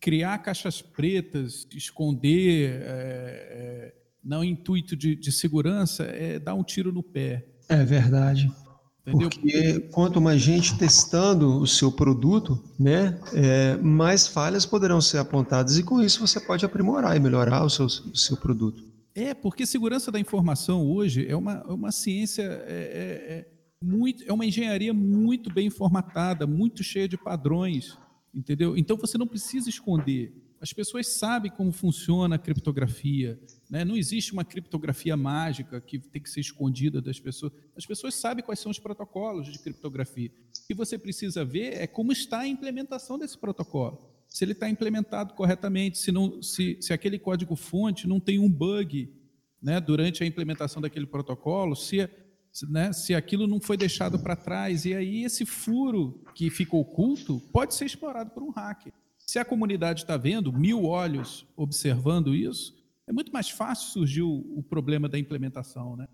criar caixas pretas, esconder, é, é, não intuito de, de, segurança, é dar um tiro no pé. É verdade. Entendeu? Porque quanto mais gente testando o seu produto, né, é, mais falhas poderão ser apontadas e com isso você pode aprimorar e melhorar o seu, o seu produto. É, porque segurança da informação hoje é uma, uma ciência, é, é, é muito, é uma engenharia muito bem formatada, muito cheia de padrões. Entendeu? Então você não precisa esconder. As pessoas sabem como funciona a criptografia. Né? Não existe uma criptografia mágica que tem que ser escondida das pessoas. As pessoas sabem quais são os protocolos de criptografia. O que você precisa ver é como está a implementação desse protocolo. Se ele está implementado corretamente, se, não, se, se aquele código-fonte não tem um bug né, durante a implementação daquele protocolo, se né, se aquilo não foi deixado para trás. E aí esse furo que fica oculto pode ser explorado por um hacker. se a comunidade está vendo, mil olhos observando isso, é muito mais fácil surgir o, o problema da implementação, né?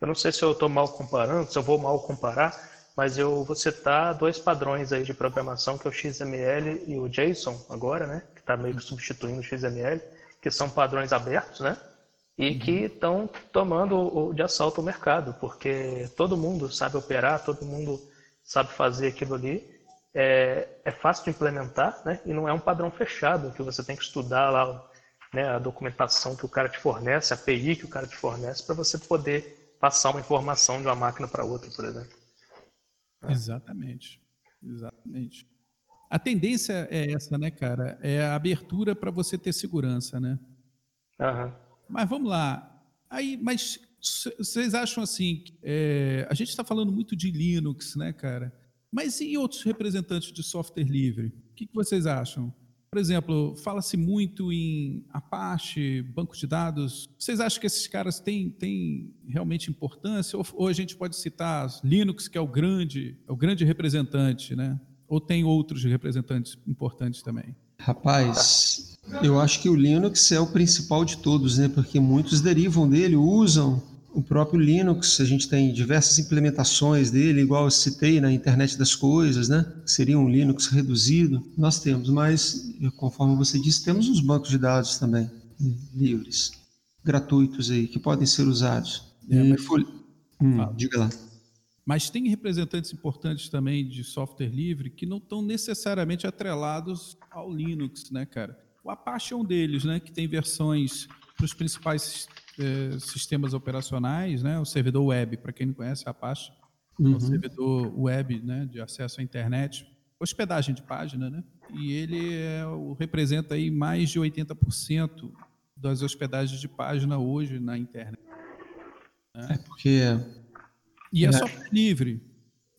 Eu não sei se eu estou mal comparando, se eu vou mal comparar, mas eu vou citar dois padrões aí de programação, que é o XML e o JSON agora, né? Que está meio que substituindo o XML, que são padrões abertos, né? E uhum. que estão tomando de assalto o mercado, porque todo mundo sabe operar, todo mundo sabe fazer aquilo ali. É, é fácil de implementar, né? E não é um padrão fechado, que você tem que estudar lá né, a documentação que o cara te fornece, a API que o cara te fornece, para você poder passar uma informação de uma máquina para outra, por exemplo. Exatamente. Exatamente. A tendência é essa, né, cara? É a abertura para você ter segurança, né? Uhum. Mas vamos lá. Aí, mas vocês acham assim? É, a gente está falando muito de Linux, né, cara? Mas e outros representantes de software livre? O que, que vocês acham? Por exemplo, fala-se muito em Apache, banco de dados. Vocês acham que esses caras têm, têm realmente importância? Ou, ou, a gente pode citar Linux, que é o grande, é o grande representante, né? Ou tem outros representantes importantes também? Rapaz, eu acho que o Linux é o principal de todos, né? Porque muitos derivam dele, usam, o próprio Linux, a gente tem diversas implementações dele, igual eu citei na internet das coisas, né? Seria um Linux reduzido. Nós temos, mas conforme você disse, temos os bancos de dados também livres, gratuitos aí, que podem ser usados. É, mas... hum, diga lá. Mas tem representantes importantes também de software livre que não estão necessariamente atrelados ao Linux, né, cara? O Apache é um deles, né, que tem versões para os principais eh, sistemas operacionais, né? O servidor web, para quem não conhece, a Apache, uhum. é um servidor web, né? De acesso à internet, hospedagem de página, né? E ele é, representa aí mais de 80% das hospedagens de página hoje na internet. Né? É porque e é, é software livre,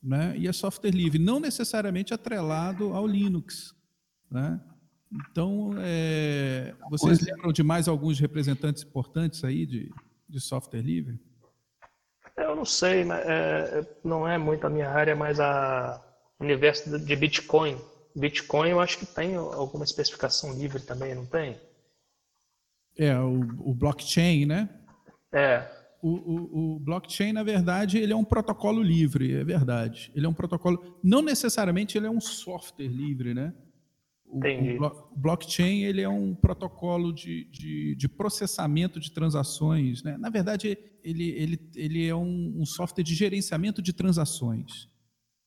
né? E é software livre, não necessariamente atrelado ao Linux, né? Então, é, vocês lembram de mais alguns representantes importantes aí de, de software livre? Eu não sei, mas é, não é muito a minha área, mas a universo de Bitcoin. Bitcoin eu acho que tem alguma especificação livre também, não tem? É, o, o blockchain, né? É. O, o, o, blockchain, na verdade, ele é um protocolo livre, é verdade. Ele é um protocolo. Não necessariamente ele é um software livre, né? O, o, blockchain ele é um protocolo de, de, de, processamento de transações. Né? Na verdade, ele, ele, ele é um, um software de gerenciamento de transações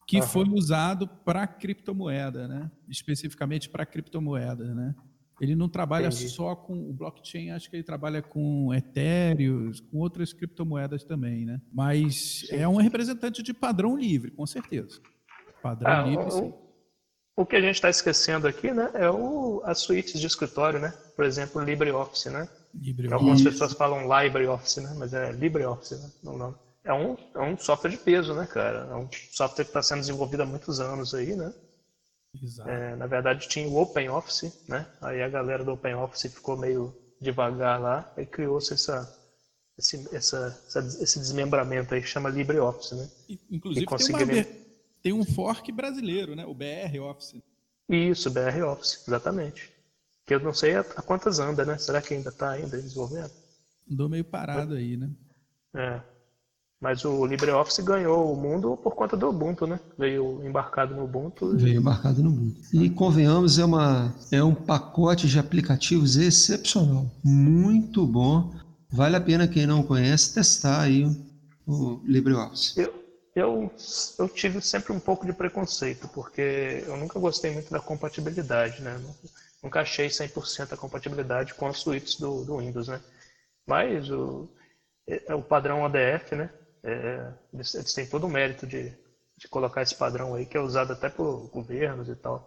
que uhum. foi usado para criptomoeda, né? especificamente para criptomoeda. Né? Ele não trabalha Entendi. só com o blockchain, acho que ele trabalha com Ethereum, com outras criptomoedas também. Né? Mas sim. é um representante de padrão livre, com certeza. Padrão ah, livre, sim. O que a gente está esquecendo aqui, né, é o, as suítes de escritório, né? Por exemplo, LibreOffice, né? LibreOffice. Algumas pessoas falam LibreOffice, né? Mas é LibreOffice, né? Não, não. É um, é um software de peso, né, cara? É um software que está sendo desenvolvido há muitos anos aí, né? Exato. É, na verdade, tinha o OpenOffice, né? Aí a galera do OpenOffice ficou meio devagar lá e criou-se essa, esse, essa, esse desmembramento aí que chama LibreOffice, né? Inclusive, tem uma, tem um fork brasileiro, né? O BR Office. Isso, BR Office, exatamente. Que eu não sei a, a quantas anda, né? Será que ainda está ainda desenvolvendo? Andou meio parado aí, né? É. Mas o LibreOffice ganhou o mundo por conta do Ubuntu, né? Veio embarcado no Ubuntu. Veio embarcado no Ubuntu. E convenhamos, é, uma, é um pacote de aplicativos excepcional. Muito bom. Vale a pena quem não conhece testar aí o LibreOffice. Eu, eu, eu tive sempre um pouco de preconceito, porque eu nunca gostei muito da compatibilidade, né? Nunca achei 100% a compatibilidade com as suítes do, do Windows, né? Mas o, é, é o padrão ODF, né? É, eles, eles, têm todo o mérito de, de colocar esse padrão aí, que é usado até por governos e tal.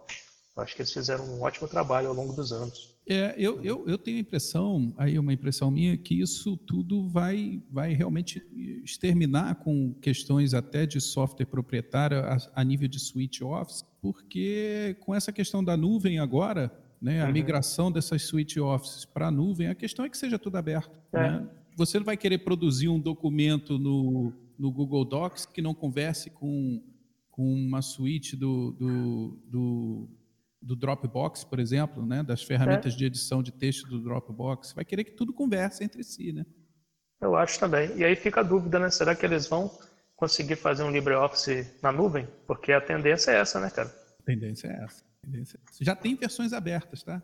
Eu acho que eles fizeram um ótimo trabalho ao longo dos anos. É, eu, eu, eu tenho a impressão, aí uma impressão minha, que isso tudo vai, vai realmente exterminar com questões até de software proprietário a, a nível de switch office, porque com essa questão da nuvem agora, né, a uhum. migração dessas switch offices para a nuvem, a questão é que seja tudo aberto. É. Né? Você não vai querer produzir um documento no, no Google Docs que não converse com, com uma suíte do, do, do do Dropbox, por exemplo, né? das ferramentas é. de edição de texto do Dropbox. Vai querer que tudo converse entre si, né? Eu acho também. E aí fica a dúvida, né? Será que eles vão conseguir fazer um LibreOffice na nuvem? Porque a tendência é essa, né, cara? A tendência é essa. Tendência é essa. Já tem versões abertas, tá?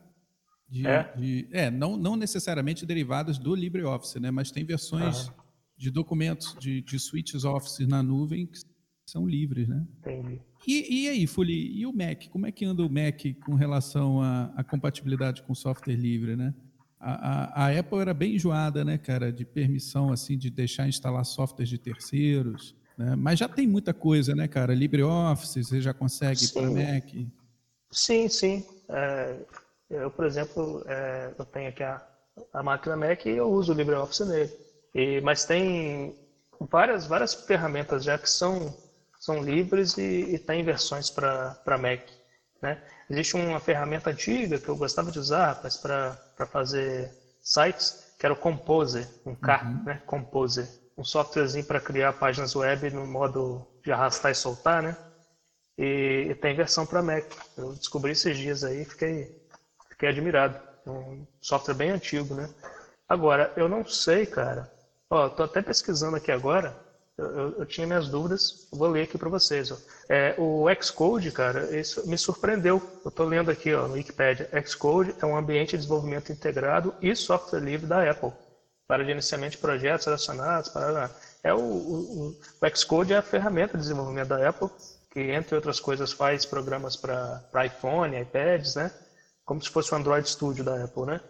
De, é? De, é, não, não necessariamente derivadas do LibreOffice, né? Mas tem versões de documentos de, de switches Office na nuvem que são livres, né? Entendi. E, e aí, Fuli, e o Mac? Como é que anda o Mac com relação à, compatibilidade com software livre, né? A, a, a, Apple era bem enjoada, né, cara, de permissão, assim, de deixar instalar softwares de terceiros, né? Mas já tem muita coisa, né, cara? LibreOffice, você já consegue para Mac? Sim, sim. É, eu, por exemplo, é, eu tenho aqui a, a máquina Mac e eu uso o LibreOffice nele. E, mas tem várias, várias ferramentas já que são são livres e, e tem versões para Mac. Né? Existe uma ferramenta antiga que eu gostava de usar para fazer sites, que era o Composer, um K, uhum. né? Composer. Um softwarezinho para criar páginas web no modo de arrastar e soltar, né? E, e tem versão para Mac. Eu descobri esses dias aí e fiquei, fiquei admirado. Um software bem antigo, né? Agora, eu não sei, cara. Ó, tô até pesquisando aqui agora eu, eu, tinha minhas dúvidas, vou ler aqui para vocês. Ó. É, o Xcode, cara, isso me surpreendeu. Eu estou lendo aqui ó, no Wikipedia. Xcode é um ambiente de desenvolvimento integrado e software livre da Apple para gerenciamento de projetos relacionados. Para... É o, o, o Xcode é a ferramenta de desenvolvimento da Apple que, entre outras coisas, faz programas para iPhone, iPads, né? Como se fosse o Android Studio da Apple, né?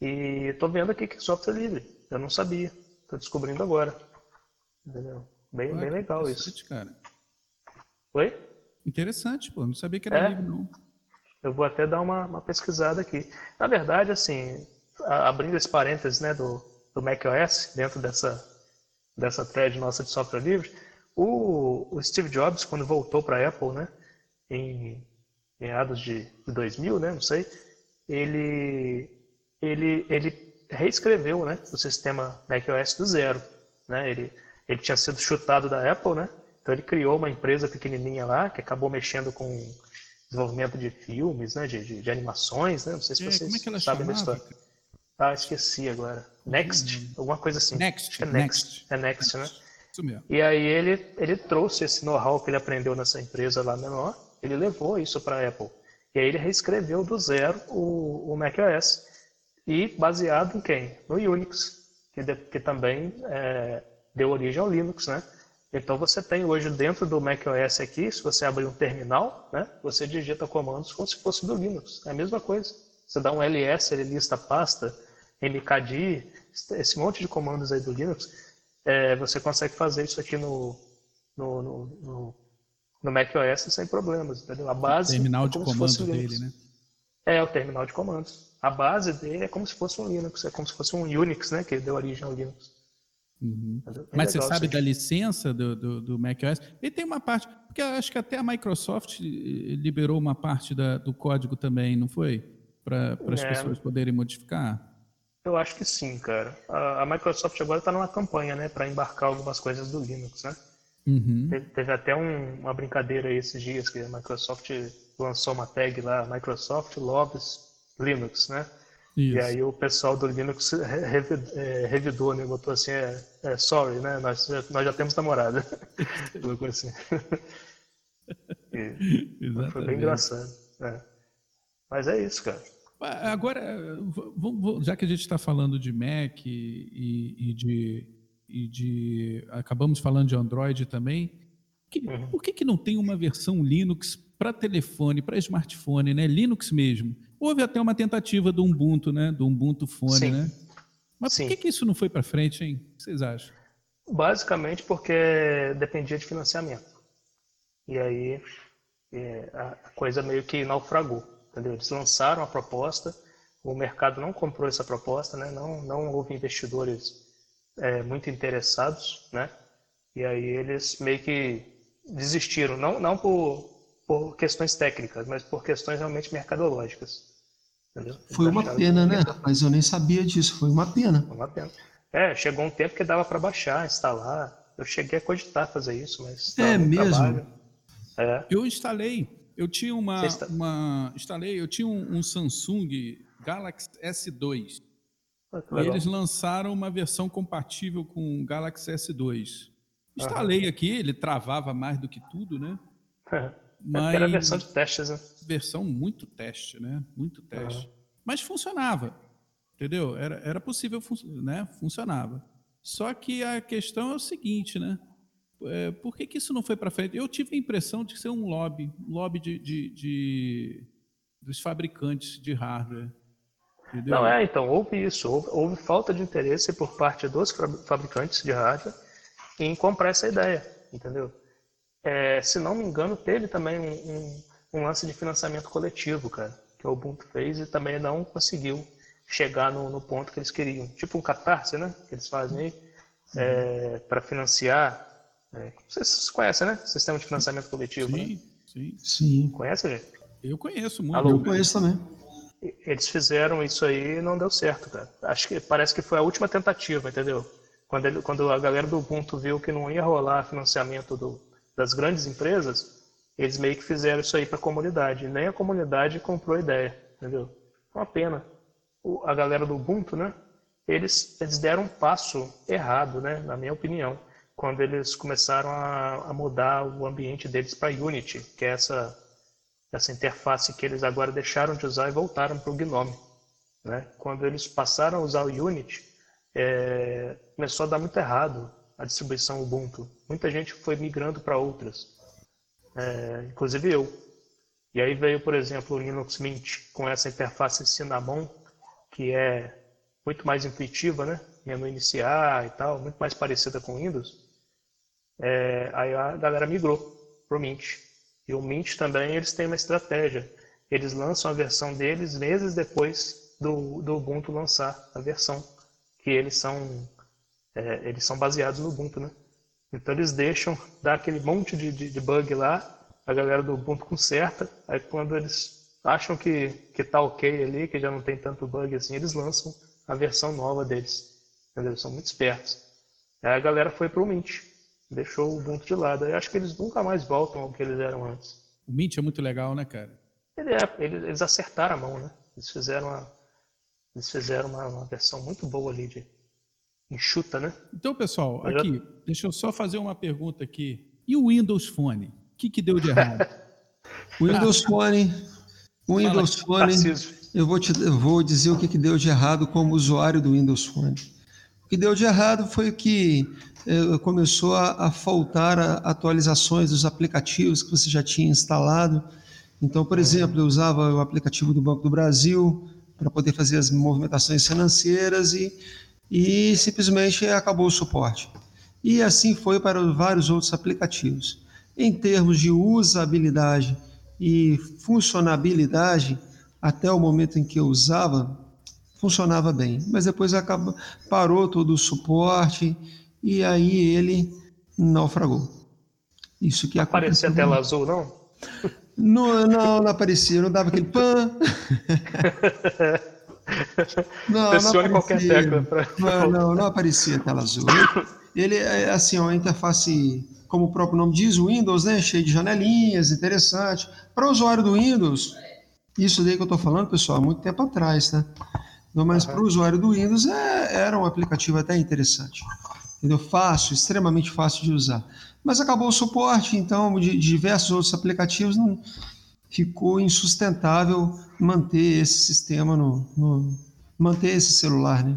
E estou vendo aqui que é software livre. Eu não sabia. Estou descobrindo agora. Entendeu? Bem, bem legal isso. Cara. Oi? Interessante, pô. Não sabia que era é? livre, não. Eu vou até dar uma, uma pesquisada aqui. Na verdade, assim, abrindo esse parênteses né, do, do macOS, dentro dessa, dessa thread nossa de software livre, o, o Steve Jobs, quando voltou para a Apple, né, em meados de 2000, né, não sei, ele, ele, ele reescreveu né, o sistema macOS do zero. Né, ele ele tinha sido chutado da Apple, né? Então ele criou uma empresa pequenininha lá que acabou mexendo com desenvolvimento de filmes, né? De, de, de animações, né? Não sei se é, vocês é sabem da história. Ah, esqueci agora. Next, hum. alguma coisa assim. Next. É Next. Next. É Next, né? Isso mesmo. E aí ele, ele trouxe esse know-how que ele aprendeu nessa empresa lá menor, ele levou isso para a Apple. E aí ele reescreveu do zero o, o macOS. E baseado em quem? No Unix, que, de, que também é, deu origem ao Linux, né? Então você tem hoje dentro do macOS aqui, se você abrir um terminal, né, você digita comandos como se fosse do Linux. É a mesma coisa. Você dá um ls, ele lista pasta, mkd, esse monte de comandos aí do Linux, é, você consegue fazer isso aqui no, no, no, no, no macOS sem problemas, entendeu? A base terminal é de comandos dele, né? É, o terminal de comandos. A base dele é como se fosse um Linux, é como se fosse um Unix, né, que deu origem ao Linux. Uhum. É Mas você sabe da licença do, do, do macOS? Ele tem uma parte, porque acho que até a Microsoft liberou uma parte da, do código também, não foi? Para as é, pessoas poderem modificar? Eu acho que sim, cara. A, a Microsoft agora está numa campanha, né, para embarcar algumas coisas do Linux, né? Uhum. Teve, teve, até um, uma brincadeira aí esses dias que a Microsoft lançou uma tag lá, Microsoft Loves Linux, né? Isso. E aí o pessoal do Linux é, revidou, né? Botou assim, é, é, sorry, né? Nós, nós já temos namorada. Colocou assim. E foi bem engraçado. É. Mas é isso, cara. Agora, já que a gente está falando de Mac e, e, de, e de. Acabamos falando de Android também. Que, uhum. Por que, que não tem uma versão Linux para telefone, para smartphone, né? Linux mesmo? Houve até uma tentativa do Ubuntu, né? Do Ubuntu Phone, Sim. né? Mas Sim. por que, que isso não foi para frente, hein? O que vocês acham? Basicamente porque dependia de financiamento. E aí é, a coisa meio que naufragou, entendeu? Eles lançaram a proposta, o mercado não comprou essa proposta, né? Não, não houve investidores é, muito interessados, né? E aí eles meio que desistiram, não, não por por questões técnicas, mas por questões realmente mercadológicas. Entendeu? Foi uma pena, né, Mas Eu nem sabia disso, foi uma pena. Foi uma pena. É, chegou um tempo que dava para baixar, instalar. Eu cheguei a cogitar fazer isso, mas. É mesmo? É. Eu instalei Eu tinha uma, está... uma instalei, eu tinha um, um Samsung Galaxy S2. Ah, e eles lançaram uma versão compatível com o Galaxy S2. Instalei uhum. aqui, ele travava mais do que tudo, né? É, Mas era versão de testes, né? Versão muito teste, né? Muito teste. Uhum. Mas funcionava, entendeu? Era, era possível, né? Funcionava. Só que a questão é o seguinte, né? É, por que, que isso não foi para frente? Eu tive a impressão de ser um lobby, um lobby de, de, de dos fabricantes de hardware. Entendeu? Não, é, então, houve isso. Houve, houve, falta de interesse por parte dos fabricantes de hardware em comprar essa ideia, entendeu? É, se não me engano, teve também um, um, um, lance de financiamento coletivo, cara, que o Ubuntu fez e também não conseguiu chegar no, no ponto que eles queriam. Tipo um catarse, né? Que eles fazem aí, é, para financiar. É, vocês conhecem, né? Sistema de financiamento coletivo, sim, né? Sim, sim. Conhece, gente? Eu conheço muito. Alô, eu conheço também. Eles fizeram isso aí e não deu certo, cara. Acho que parece que foi a última tentativa, entendeu? Quando, ele, quando a galera do Ubuntu viu que não ia rolar financiamento do, das grandes empresas, eles meio que fizeram isso aí para a comunidade. Nem a comunidade comprou a ideia, entendeu? Uma pena. O, a galera do Ubuntu, né? Eles, eles deram um passo errado, né? Na minha opinião, quando eles começaram a, a mudar o ambiente deles para Unity, que é essa essa interface que eles agora deixaram de usar e voltaram para o GNOME. Né? Quando eles passaram a usar o Unity, é, começou a dar muito errado a distribuição Ubuntu. Muita gente foi migrando para outras, é, inclusive eu. E aí veio, por exemplo, o Linux Mint com essa interface Cinnamon, que é muito mais intuitiva, né? Menu iniciar e tal, muito mais parecida com Windows. É, aí a galera migrou para o Mint. E o Mint também, eles têm uma estratégia. Eles lançam a versão deles meses depois do, do Ubuntu lançar a versão, que eles são, é, eles são baseados no Ubuntu, né? Então eles deixam dar aquele monte de, de, de, bug lá, a galera do Ubuntu conserta, aí quando eles acham que, que tá ok ali, que já não tem tanto bug assim, eles lançam a versão nova deles. Entendeu? Eles são muito espertos. Aí a galera foi pro Mint deixou o Ubuntu de lado. Eu acho que eles nunca mais voltam ao que eles eram antes. O Mint é muito legal, né, cara? Ele é, eles acertaram a mão, né? Eles fizeram uma, eles fizeram uma, uma versão muito boa ali de enxuta, né? Então, pessoal, Mas aqui, já... deixa eu só fazer uma pergunta aqui. E o Windows Phone? O que, que deu de errado? o Windows Phone, o Windows Phone, eu vou, te, eu vou dizer o que, que deu de errado como usuário do Windows Phone. O que deu de errado foi que eh, começou a, a faltar a, atualizações dos aplicativos que você já tinha instalado. Então, por exemplo, eu usava o aplicativo do Banco do Brasil para poder fazer as movimentações financeiras e, e simplesmente acabou o suporte. E assim foi para vários outros aplicativos. Em termos de usabilidade e funcionabilidade, até o momento em que eu usava, funcionava bem. Mas depois acaba, parou todo o suporte e aí ele naufragou. Isso que Aparecia a tela azul, não? Não, não, não aparecia, não dava aquele pan. não, Pressione não qualquer tecla. Pra... Não, não, não aparecia a tela azul. Ele, é assim, uma interface, como o próprio nome diz, Windows, né? Cheio de janelinhas, interessante. Para o usuário do Windows, isso daí que eu estou falando, pessoal, há muito tempo atrás, tá? Mas uhum. para o usuário do Windows é, era um aplicativo até interessante entendeu? Fácil, extremamente fácil de usar. Mas acabou o suporte, então, de, diversos outros aplicativos, não ficou insustentável manter esse sistema no, no manter esse celular, né,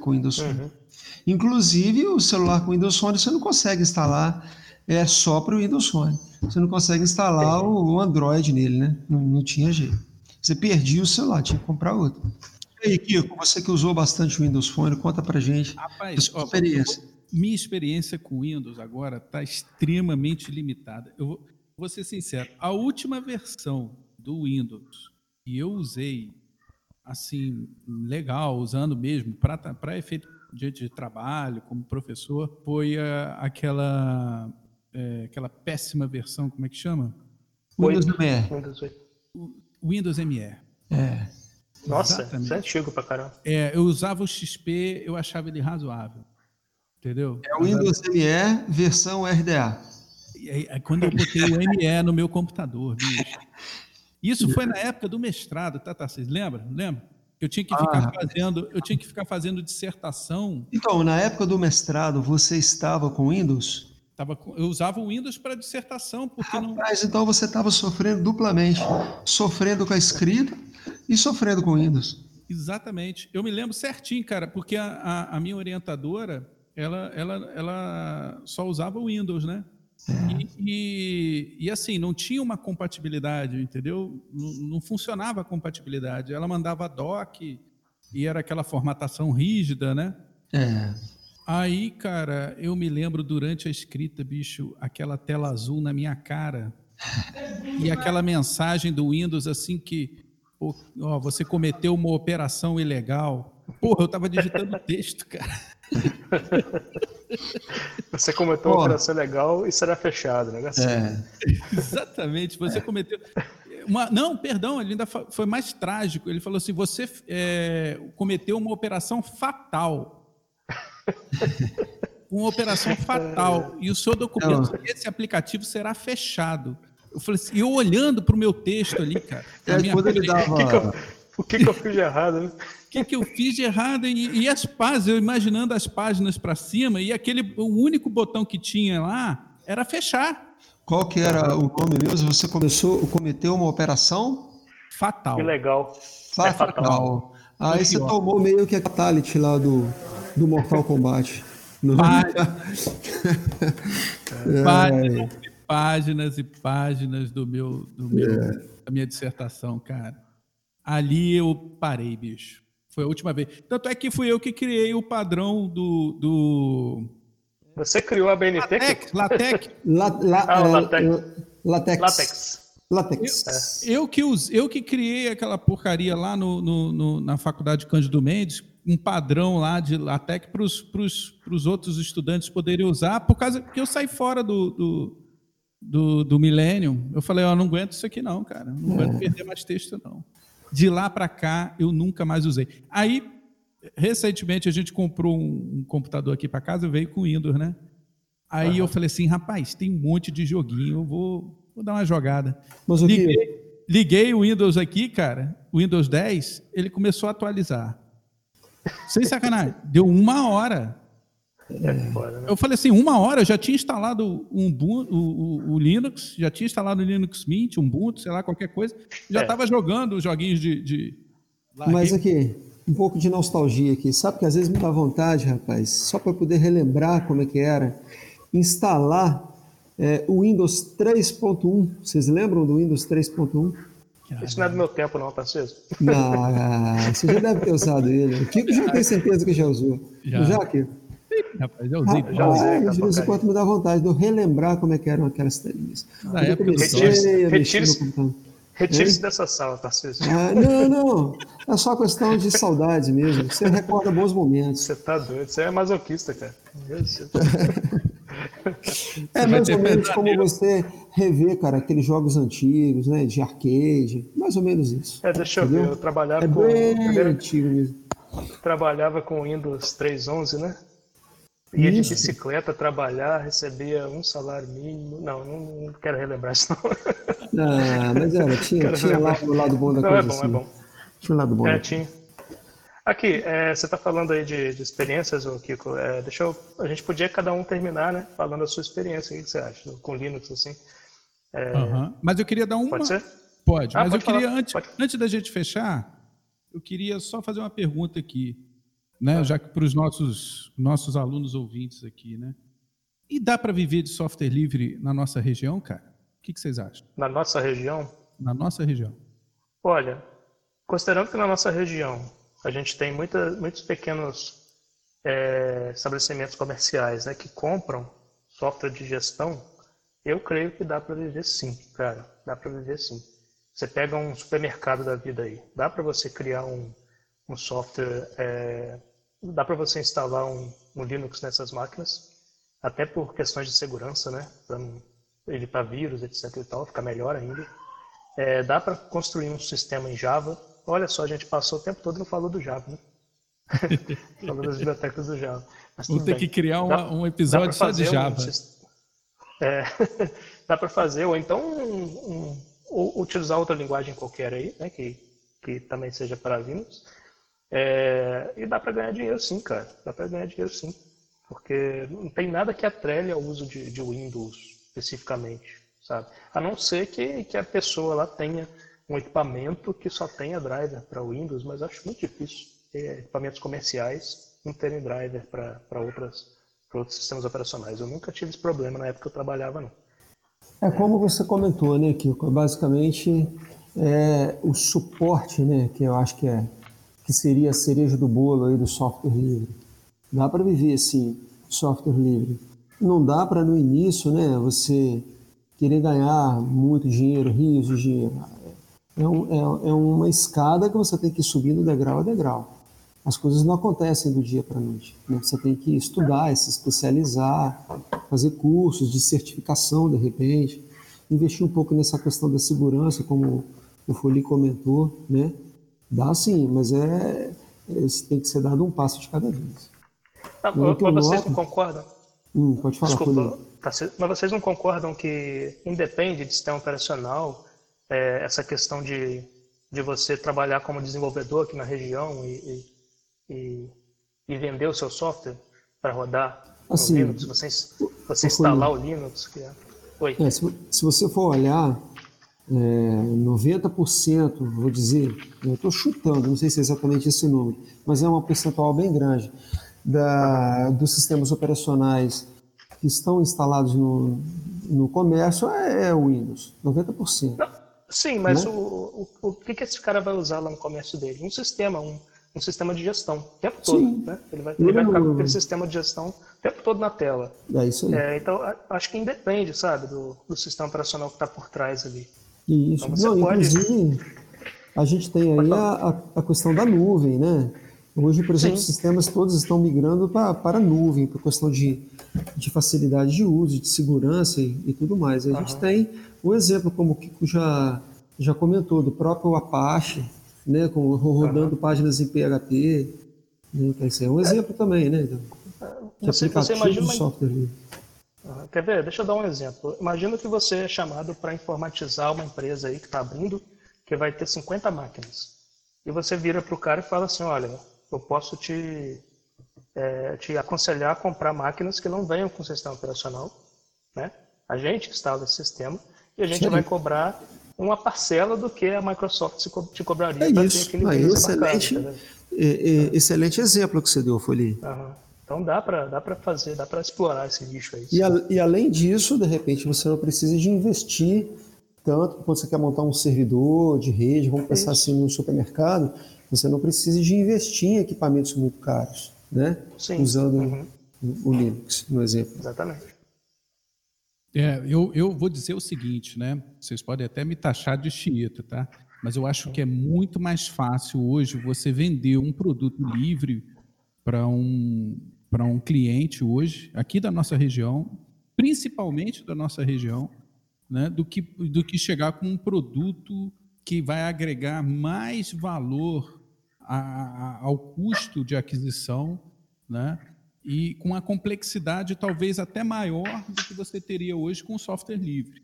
com Windows Phone. Uhum. Inclusive, o celular com Windows Phone você não consegue instalar é só para o Windows Phone. Você não consegue instalar o, Android nele, né? Não, não tinha jeito. Você perdia o celular, tinha que comprar outro. E aí, Kiko, você que usou bastante o Windows Phone, conta pra gente Rapaz, a sua ó, experiência minha experiência com Windows agora está extremamente limitada. Eu vou, vou ser sincero, a última versão do Windows que eu usei, assim, legal, usando mesmo, para efeito de, de, trabalho, como professor, foi a, aquela, é, aquela péssima versão, como é que chama? Windows ME. Windows ME. É. Nossa, Exatamente. isso é antigo pra caramba. É, eu usava o XP, eu achava ele razoável. Entendeu? É o Windows ME versão RDA. Quando eu botei o ME no meu computador, bicho. Isso foi na época do mestrado, tá, tá? Vocês lembram? Lembra? Eu tinha que ficar ah. fazendo, eu tinha que ficar fazendo dissertação. Então, na época do mestrado, você estava com Windows? Tava, eu usava o Windows para dissertação, porque Rapaz, não... então você estava sofrendo duplamente, sofrendo com a escrita e sofrendo com o Windows. Exatamente. Eu me lembro certinho, cara, porque a, a, a minha orientadora, ela, ela, ela só usava o Windows, né? E, e, e, assim, não tinha uma compatibilidade, entendeu? Não, não, funcionava a compatibilidade. Ela mandava doc e era aquela formatação rígida, né? É. Aí, cara, eu me lembro durante a escrita, bicho, aquela tela azul na minha cara e aquela mensagem do Windows assim que, ó, você cometeu uma operação ilegal. Porra, eu tava digitando texto, cara. Você cometeu uma operação legal e será fechado, né? Assim. É. Exatamente, você cometeu. Uma, não, perdão, ele ainda foi mais trágico. Ele falou assim: você é, cometeu uma operação fatal. uma operação fatal. E o seu documento, não. esse aplicativo será fechado. Eu falei assim, eu olhando para o meu texto ali, cara. É, quando ele dava... O que, que, eu, o que, que eu fiz de errado, né? Que, que eu fiz de errado? E, e as páginas, eu imaginando as páginas para cima, e aquele o único botão que tinha lá era fechar. Qual que era o nome mesmo? Você começou, cometeu uma operação? Fatal. Que legal. Fatal. É fatal. Aí é você tomou meio que a Fatality lá do, do Mortal Kombat. páginas, e páginas e páginas do meu, do meu, é. da minha dissertação, cara. Ali eu parei, bicho. Foi a última vez. Tanto é que fui eu que criei o padrão do. do... Você criou a BNT? Latex. Latex. La, la, ah, latex. Latex. Latex. Latex. Eu, eu, que us, eu que criei aquela porcaria lá no, no, no na faculdade Cândido Mendes, um padrão lá de latex para os outros estudantes poderem usar, por causa que eu saí fora do, do, do, do Millennium. Eu falei, ó, oh, não aguento isso aqui não, cara. Não é. aguento perder mais texto, não. De lá para cá, eu nunca mais usei. Aí, recentemente, a gente comprou um, computador aqui para casa, veio com Windows, né? Aí uhum. eu falei assim, rapaz, tem um monte de joguinho, eu vou, vou dar uma jogada. Mas liguei, liguei o Windows aqui, cara, o Windows 10, ele começou a atualizar. Sem sacanagem, deu uma hora. É né? Eu falei assim, uma hora eu já tinha instalado um, o, o, o, Linux, já tinha instalado o Linux Mint, um Ubuntu, sei lá, qualquer coisa. Já estava é. jogando os joguinhos de... de... Mas aqui, um pouco de nostalgia aqui. Sabe que às vezes me dá vontade, rapaz, só para poder relembrar como é que era, instalar é, o Windows 3.1. Vocês lembram do Windows 3.1? Isso não é do meu tempo, não, parceiro. Não, você já deve ter usado ele. O Kiko já tem certeza que já usou. Já, já Kiko? Rapaz, já usei. Rapaz, já usei. De vez em quando me dá vontade de eu relembrar como é que eram aquelas telinhas. Na época, retire-se retire dessa sala, Tarcísio. Ah, não, não. É só questão de saudade mesmo. Você recorda bons momentos. Você tá doido. Você é masoquista, cara. É mais ou menos como você rever, cara, aqueles jogos antigos, né, de arcade, mais ou menos isso. É, deixa eu ver, eu trabalhava é com... Bem primeiro, antigo mesmo. Trabalhava com Windows 3.11, né? Ia de bicicleta trabalhar, recebia um salário mínimo. Não, não, não quero relembrar isso, não. Ah, mas era, tinha, tinha lá o lado bom da não, coisa. É bom, é assim. é bom. Tinha o lado bom. É, tinha. Aqui, é, você está falando aí de, de experiências, Kiko. É, deixa eu, a gente podia cada um terminar, né? Falando a sua experiência. O que você acha? Com Linux, assim. É... Uhum. Mas eu queria dar uma. Pode ser? Pode. Ah, mas pode eu queria, antes, antes da gente fechar, eu queria só fazer uma pergunta aqui né? já que para os nossos, nossos alunos ouvintes aqui. Né? E dá para viver de software livre na nossa região, cara? O que, que vocês acham? Na nossa região? Na nossa região. Olha, considerando que na nossa região a gente tem muita, muitos pequenos é, estabelecimentos comerciais né, que compram software de gestão, eu creio que dá para viver sim, cara. Dá para viver sim. Você pega um supermercado da vida aí, dá para você criar um, um software, é, dá para você instalar um, um, Linux nessas máquinas, até por questões de segurança, né? Para evitar vírus, etc e tal, ficar melhor ainda. É, dá para construir um sistema em Java. Olha só, a gente passou o tempo todo não falou do Java, né? falou das bibliotecas do Java. Vamos ter bem. que criar uma, dá, um episódio só de Java. Um, É, dá para fazer, ou então um, um, ou utilizar outra linguagem qualquer aí, né, que, que também seja para Linux. É, e dá para ganhar dinheiro sim, cara. Dá para ganhar dinheiro sim. Porque não tem nada que atrele ao uso de, de Windows especificamente, sabe? A não ser que, que a pessoa lá tenha um equipamento que só tenha driver para Windows, mas acho muito difícil equipamentos comerciais não terem driver para outros sistemas operacionais. Eu nunca tive esse problema na época que eu trabalhava, não. É como você comentou, né, Kiko? Basicamente, é o suporte, né, que eu acho que é que seria a cereja do bolo aí do software livre. Dá para viver assim, software livre. Não dá para no início, né, você querer ganhar muito dinheiro, rios de dinheiro. É, um, é, é uma escada que você tem que ir subindo degrau a degrau. As coisas não acontecem do dia para a noite. Né? Você tem que estudar, se especializar, fazer cursos de certificação de repente, investir um pouco nessa questão da segurança, como o Foli comentou, né? Dá sim, mas é, é tem que ser dado um passo de cada vez. Ah, mas vocês noto... não concordam? Hum, pode falar, Desculpa, tá, mas vocês não concordam que independe de sistema operacional, é, essa questão de, de você trabalhar como desenvolvedor aqui na região e, e, e vender o seu software para rodar assim, no Linux, você, você instalar o Linux? Que é... Oi. É, se, se você for olhar, é, 90%, vou dizer, eu estou chutando, não sei se é exatamente esse número, mas é uma percentual bem grande da, dos sistemas operacionais que estão instalados no, no comércio é, é o Windows, 90%. Não, sim, mas né? o, o, o que, que esse cara vai usar lá no comércio dele? Um sistema, um, um sistema de gestão, o tempo todo. Né? Ele vai, ele vai ficar com aquele sistema de gestão o tempo todo na tela. É isso aí. É, então, acho que independe, sabe, do, do sistema operacional que está por trás ali. Isso. Então, Não, pode... Inclusive, a gente tem aí a, a, questão da nuvem, né? Hoje, por exemplo, os sistemas todos estão migrando pra, para a nuvem, por questão de, de facilidade de uso, de segurança e, e tudo mais. A uhum. gente tem o exemplo, como o Kiko já, já comentou, do próprio Apache, né, com, rodando uhum. páginas em PHP. Né? Então, esse é um exemplo é. também, né? De você, você imagina de software. Uma... Quer ver? Deixa eu dar um exemplo. Imagina que você é chamado para informatizar uma empresa aí que está abrindo, que vai ter 50 máquinas. E você vira para o cara e fala assim, olha, eu posso te, é, te aconselhar a comprar máquinas que não venham com sistema operacional. Né? A gente instala esse sistema e a gente Sim. vai cobrar uma parcela do que a Microsoft te cobraria é para ter aquele ah, excelente, bacana, é, é, excelente exemplo que você deu, Foli. Uhum. Então dá para dá para fazer, dá para explorar esse nicho aí. E, a, e, além disso, de repente, você não precisa de investir tanto quando você quer montar um servidor de rede, vamos pensar Isso. assim no supermercado, você não precisa de investir em equipamentos muito caros, né? Sim. Usando uhum. o Linux, no exemplo. Exatamente. É, eu, eu vou dizer o seguinte, né? Vocês podem até me taxar de xiita, tá? Mas eu acho que é muito mais fácil hoje você vender um produto livre para um, para um cliente hoje, aqui da nossa região, principalmente da nossa região, né, do, que, do que chegar com um produto que vai agregar mais valor a, a, ao custo de aquisição, né, e com a complexidade talvez até maior do que você teria hoje com software livre.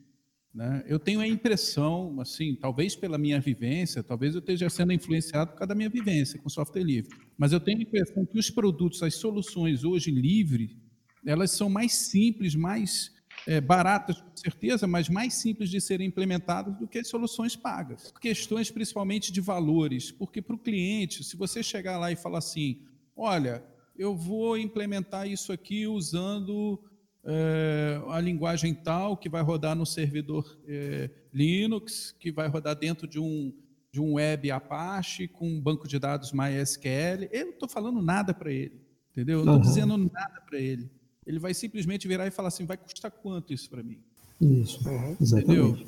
Né? Eu tenho a impressão, assim, talvez pela minha vivência, talvez eu esteja sendo influenciado por causa da minha vivência com software livre, mas eu tenho a impressão que os produtos, as soluções hoje livre, elas são mais simples, mais é, baratas, com certeza, mas mais simples de serem implementadas do que as soluções pagas. Questões principalmente de valores, porque para o cliente, se você chegar lá e falar assim, olha, eu vou implementar isso aqui usando é, a linguagem tal que vai rodar no servidor é, Linux, que vai rodar dentro de um, de um web Apache com um banco de dados MySQL. Eu não estou falando nada para ele, entendeu? Eu não estou dizendo nada para ele. Ele vai simplesmente virar e falar assim: vai custar quanto isso para mim? Isso, uhum. exatamente.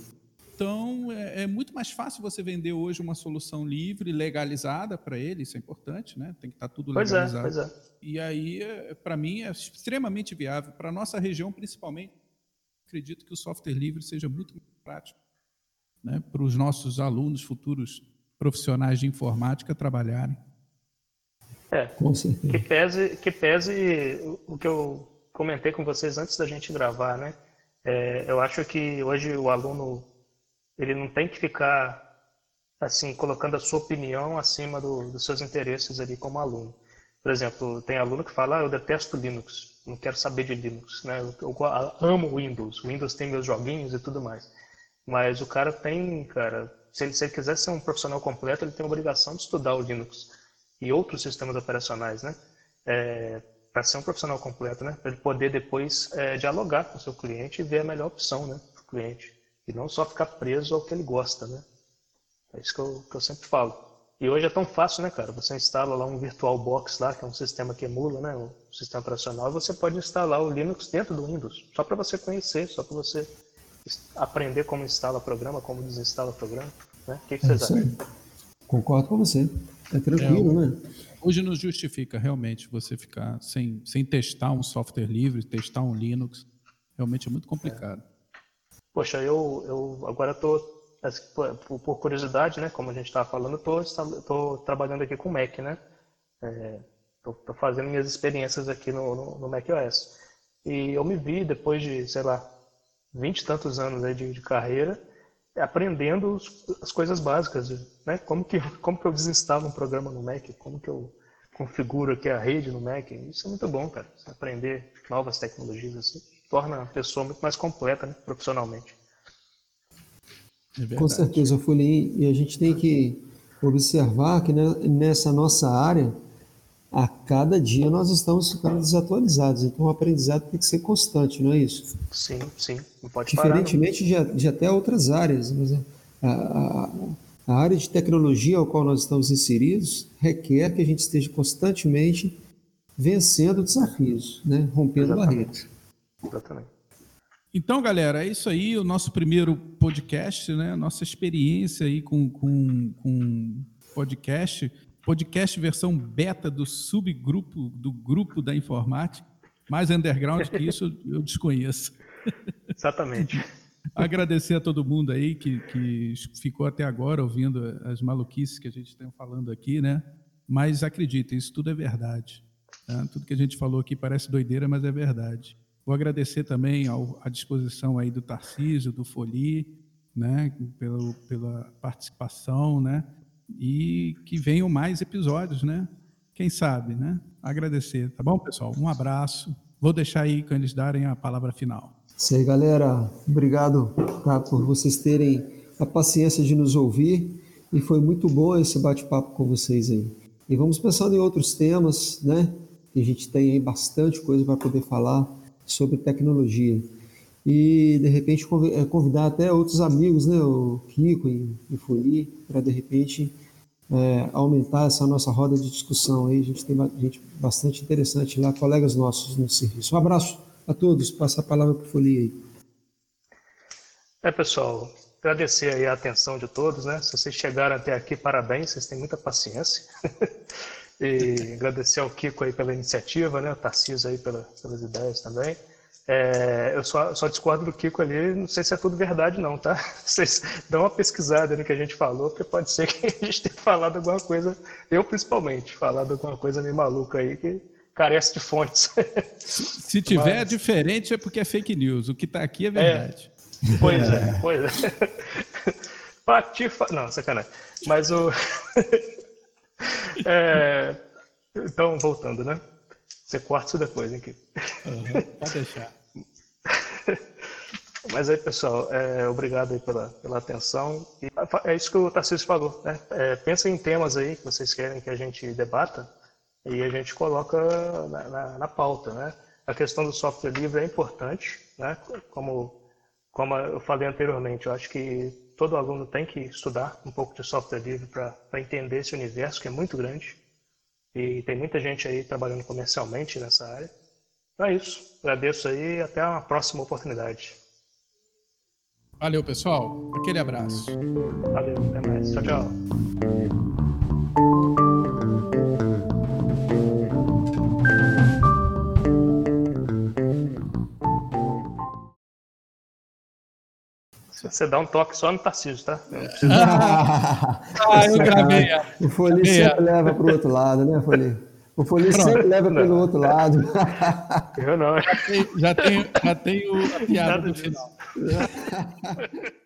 Então, é, é, muito mais fácil você vender hoje uma solução livre, legalizada para ele, isso é importante, né? Tem que estar tá tudo legalizado. Pois é, pois é. E aí, é, para mim, é extremamente viável. Para a nossa região, principalmente, acredito que o software livre seja muito prático né? para os nossos alunos, futuros profissionais de informática, trabalharem. É, que pese, que pese o que eu comentei com vocês antes da gente gravar, né? É, eu acho que hoje o aluno ele não tem que ficar assim colocando a sua opinião acima do, dos seus interesses ali como aluno. Por exemplo, tem aluno que fala, ah, eu detesto Linux, não quero saber de Linux, né? Eu, eu amo Windows, Windows tem meus joguinhos e tudo mais. Mas o cara tem, cara, se ele, se ele quiser ser um profissional completo, ele tem a obrigação de estudar o Linux e outros sistemas operacionais, né? É, para ser um profissional completo, né? Para ele poder depois é, dialogar com o seu cliente e ver a melhor opção, né? Para o cliente. E não só ficar preso ao que ele gosta, né? É isso que eu, que eu sempre falo. E hoje é tão fácil, né, cara? Você instala lá um VirtualBox lá, que é um sistema que emula, né, o sistema operacional, e você pode instalar o Linux dentro do Windows, só para você conhecer, só para você aprender como instala programa, como desinstala programa. Né? O que, que vocês é acham? Concordo com você. É tranquilo, é, né? Hoje não justifica realmente você ficar sem, sem testar um software livre, testar um Linux. Realmente é muito complicado. É. Poxa, eu, eu agora estou, por, por, curiosidade, né, como a gente estava falando, estou trabalhando aqui com Mac, né? Estou é, fazendo minhas experiências aqui no, no, no macOS. E eu me vi, depois de, sei lá, vinte e tantos anos aí de, de carreira, aprendendo as coisas básicas, né? Como que, como que eu desinstalo um programa no Mac, como que eu configuro aqui a rede no Mac. Isso é muito bom, cara. Aprender novas tecnologias assim, torna a pessoa muito mais completa, né? profissionalmente. É Com certeza, Fulim. E a gente tem que observar que nessa nossa área, a cada dia nós estamos ficando desatualizados. Então o aprendizado tem que ser constante, não é isso? Sim, sim. Não pode Diferentemente parar, de, de, até outras áreas. Mas a, a, a, área de tecnologia ao qual nós estamos inseridos requer que a gente esteja constantemente vencendo desafios, né? rompendo Exatamente. barreiras. Exatamente. Então, galera, é isso aí, o nosso primeiro podcast, né? Nossa experiência aí com, com, com podcast podcast versão beta do subgrupo do grupo da informática. Mais underground que isso eu desconheço. Exatamente. Agradecer a todo mundo aí que, que ficou até agora ouvindo as maluquices que a gente está falando aqui, né? Mas acreditem, isso tudo é verdade. Tá? Tudo que a gente falou aqui parece doideira, mas é verdade. Vou agradecer também ao, a disposição aí do Tarcísio, do Foli, né? Pelo, pela participação, né? e que venham mais episódios, né? Quem sabe, né? Agradecer, tá bom, pessoal? Um abraço. Vou deixar aí com eles darem a palavra final. Isso aí, galera. Obrigado tá, por vocês terem a paciência de nos ouvir e foi muito bom esse bate-papo com vocês aí. E vamos pensando em outros temas, né? Que a gente tem aí bastante coisa para poder falar sobre tecnologia. E de repente eh, convidar até outros amigos, né? O Kiko e o Fuli, para de repente é, aumentar essa nossa roda de discussão aí. A gente tem gente bastante interessante lá, colegas nossos no serviço. Um abraço a todos, passa a palavra para o Folia aí. É, pessoal, agradecer aí a atenção de todos, né? Se vocês chegaram até aqui, parabéns, vocês têm muita paciência. e agradecer ao Kiko aí pela iniciativa, né? O Tarcísio aí pela, pelas ideias também. É, eu só, só, discordo do Kiko ali, não sei se é tudo verdade não, tá? Vocês dão uma pesquisada no que a gente falou, porque pode ser que a gente tenha falado alguma coisa, eu principalmente, falado alguma coisa meio maluca aí que carece de fontes. Se tiver Mas... diferente é porque é fake news, o que está aqui é verdade. É, pois é, pois é. Patifa... Não, sacanagem. Mas o... é... Então, voltando, né? Você corta isso depois, hein, Kiko? Uhum, pode deixar. Mas aí, pessoal, é, obrigado aí pela, pela atenção. E é isso que o Tarcísio falou, né? É, pensem em temas aí que vocês querem que a gente debata e a gente coloca na, na, na pauta, né? A questão do software livre é importante, né? Como, como eu falei anteriormente, eu acho que todo aluno tem que estudar um pouco de software livre para entender esse universo que é muito grande. E tem muita gente aí trabalhando comercialmente nessa área. Então é isso. Agradeço aí e até uma próxima oportunidade. Valeu, pessoal. Aquele abraço. Valeu, até mais. Tchau, tchau. Você dá um toque só no Tarcísio, tá? Ah, ah, eu gravei. É. O Folie sempre é. leva para o outro lado, né, Folie? O Folie sempre leva pelo outro lado. Eu não. Já tenho, já tenho, a piada Nada no final.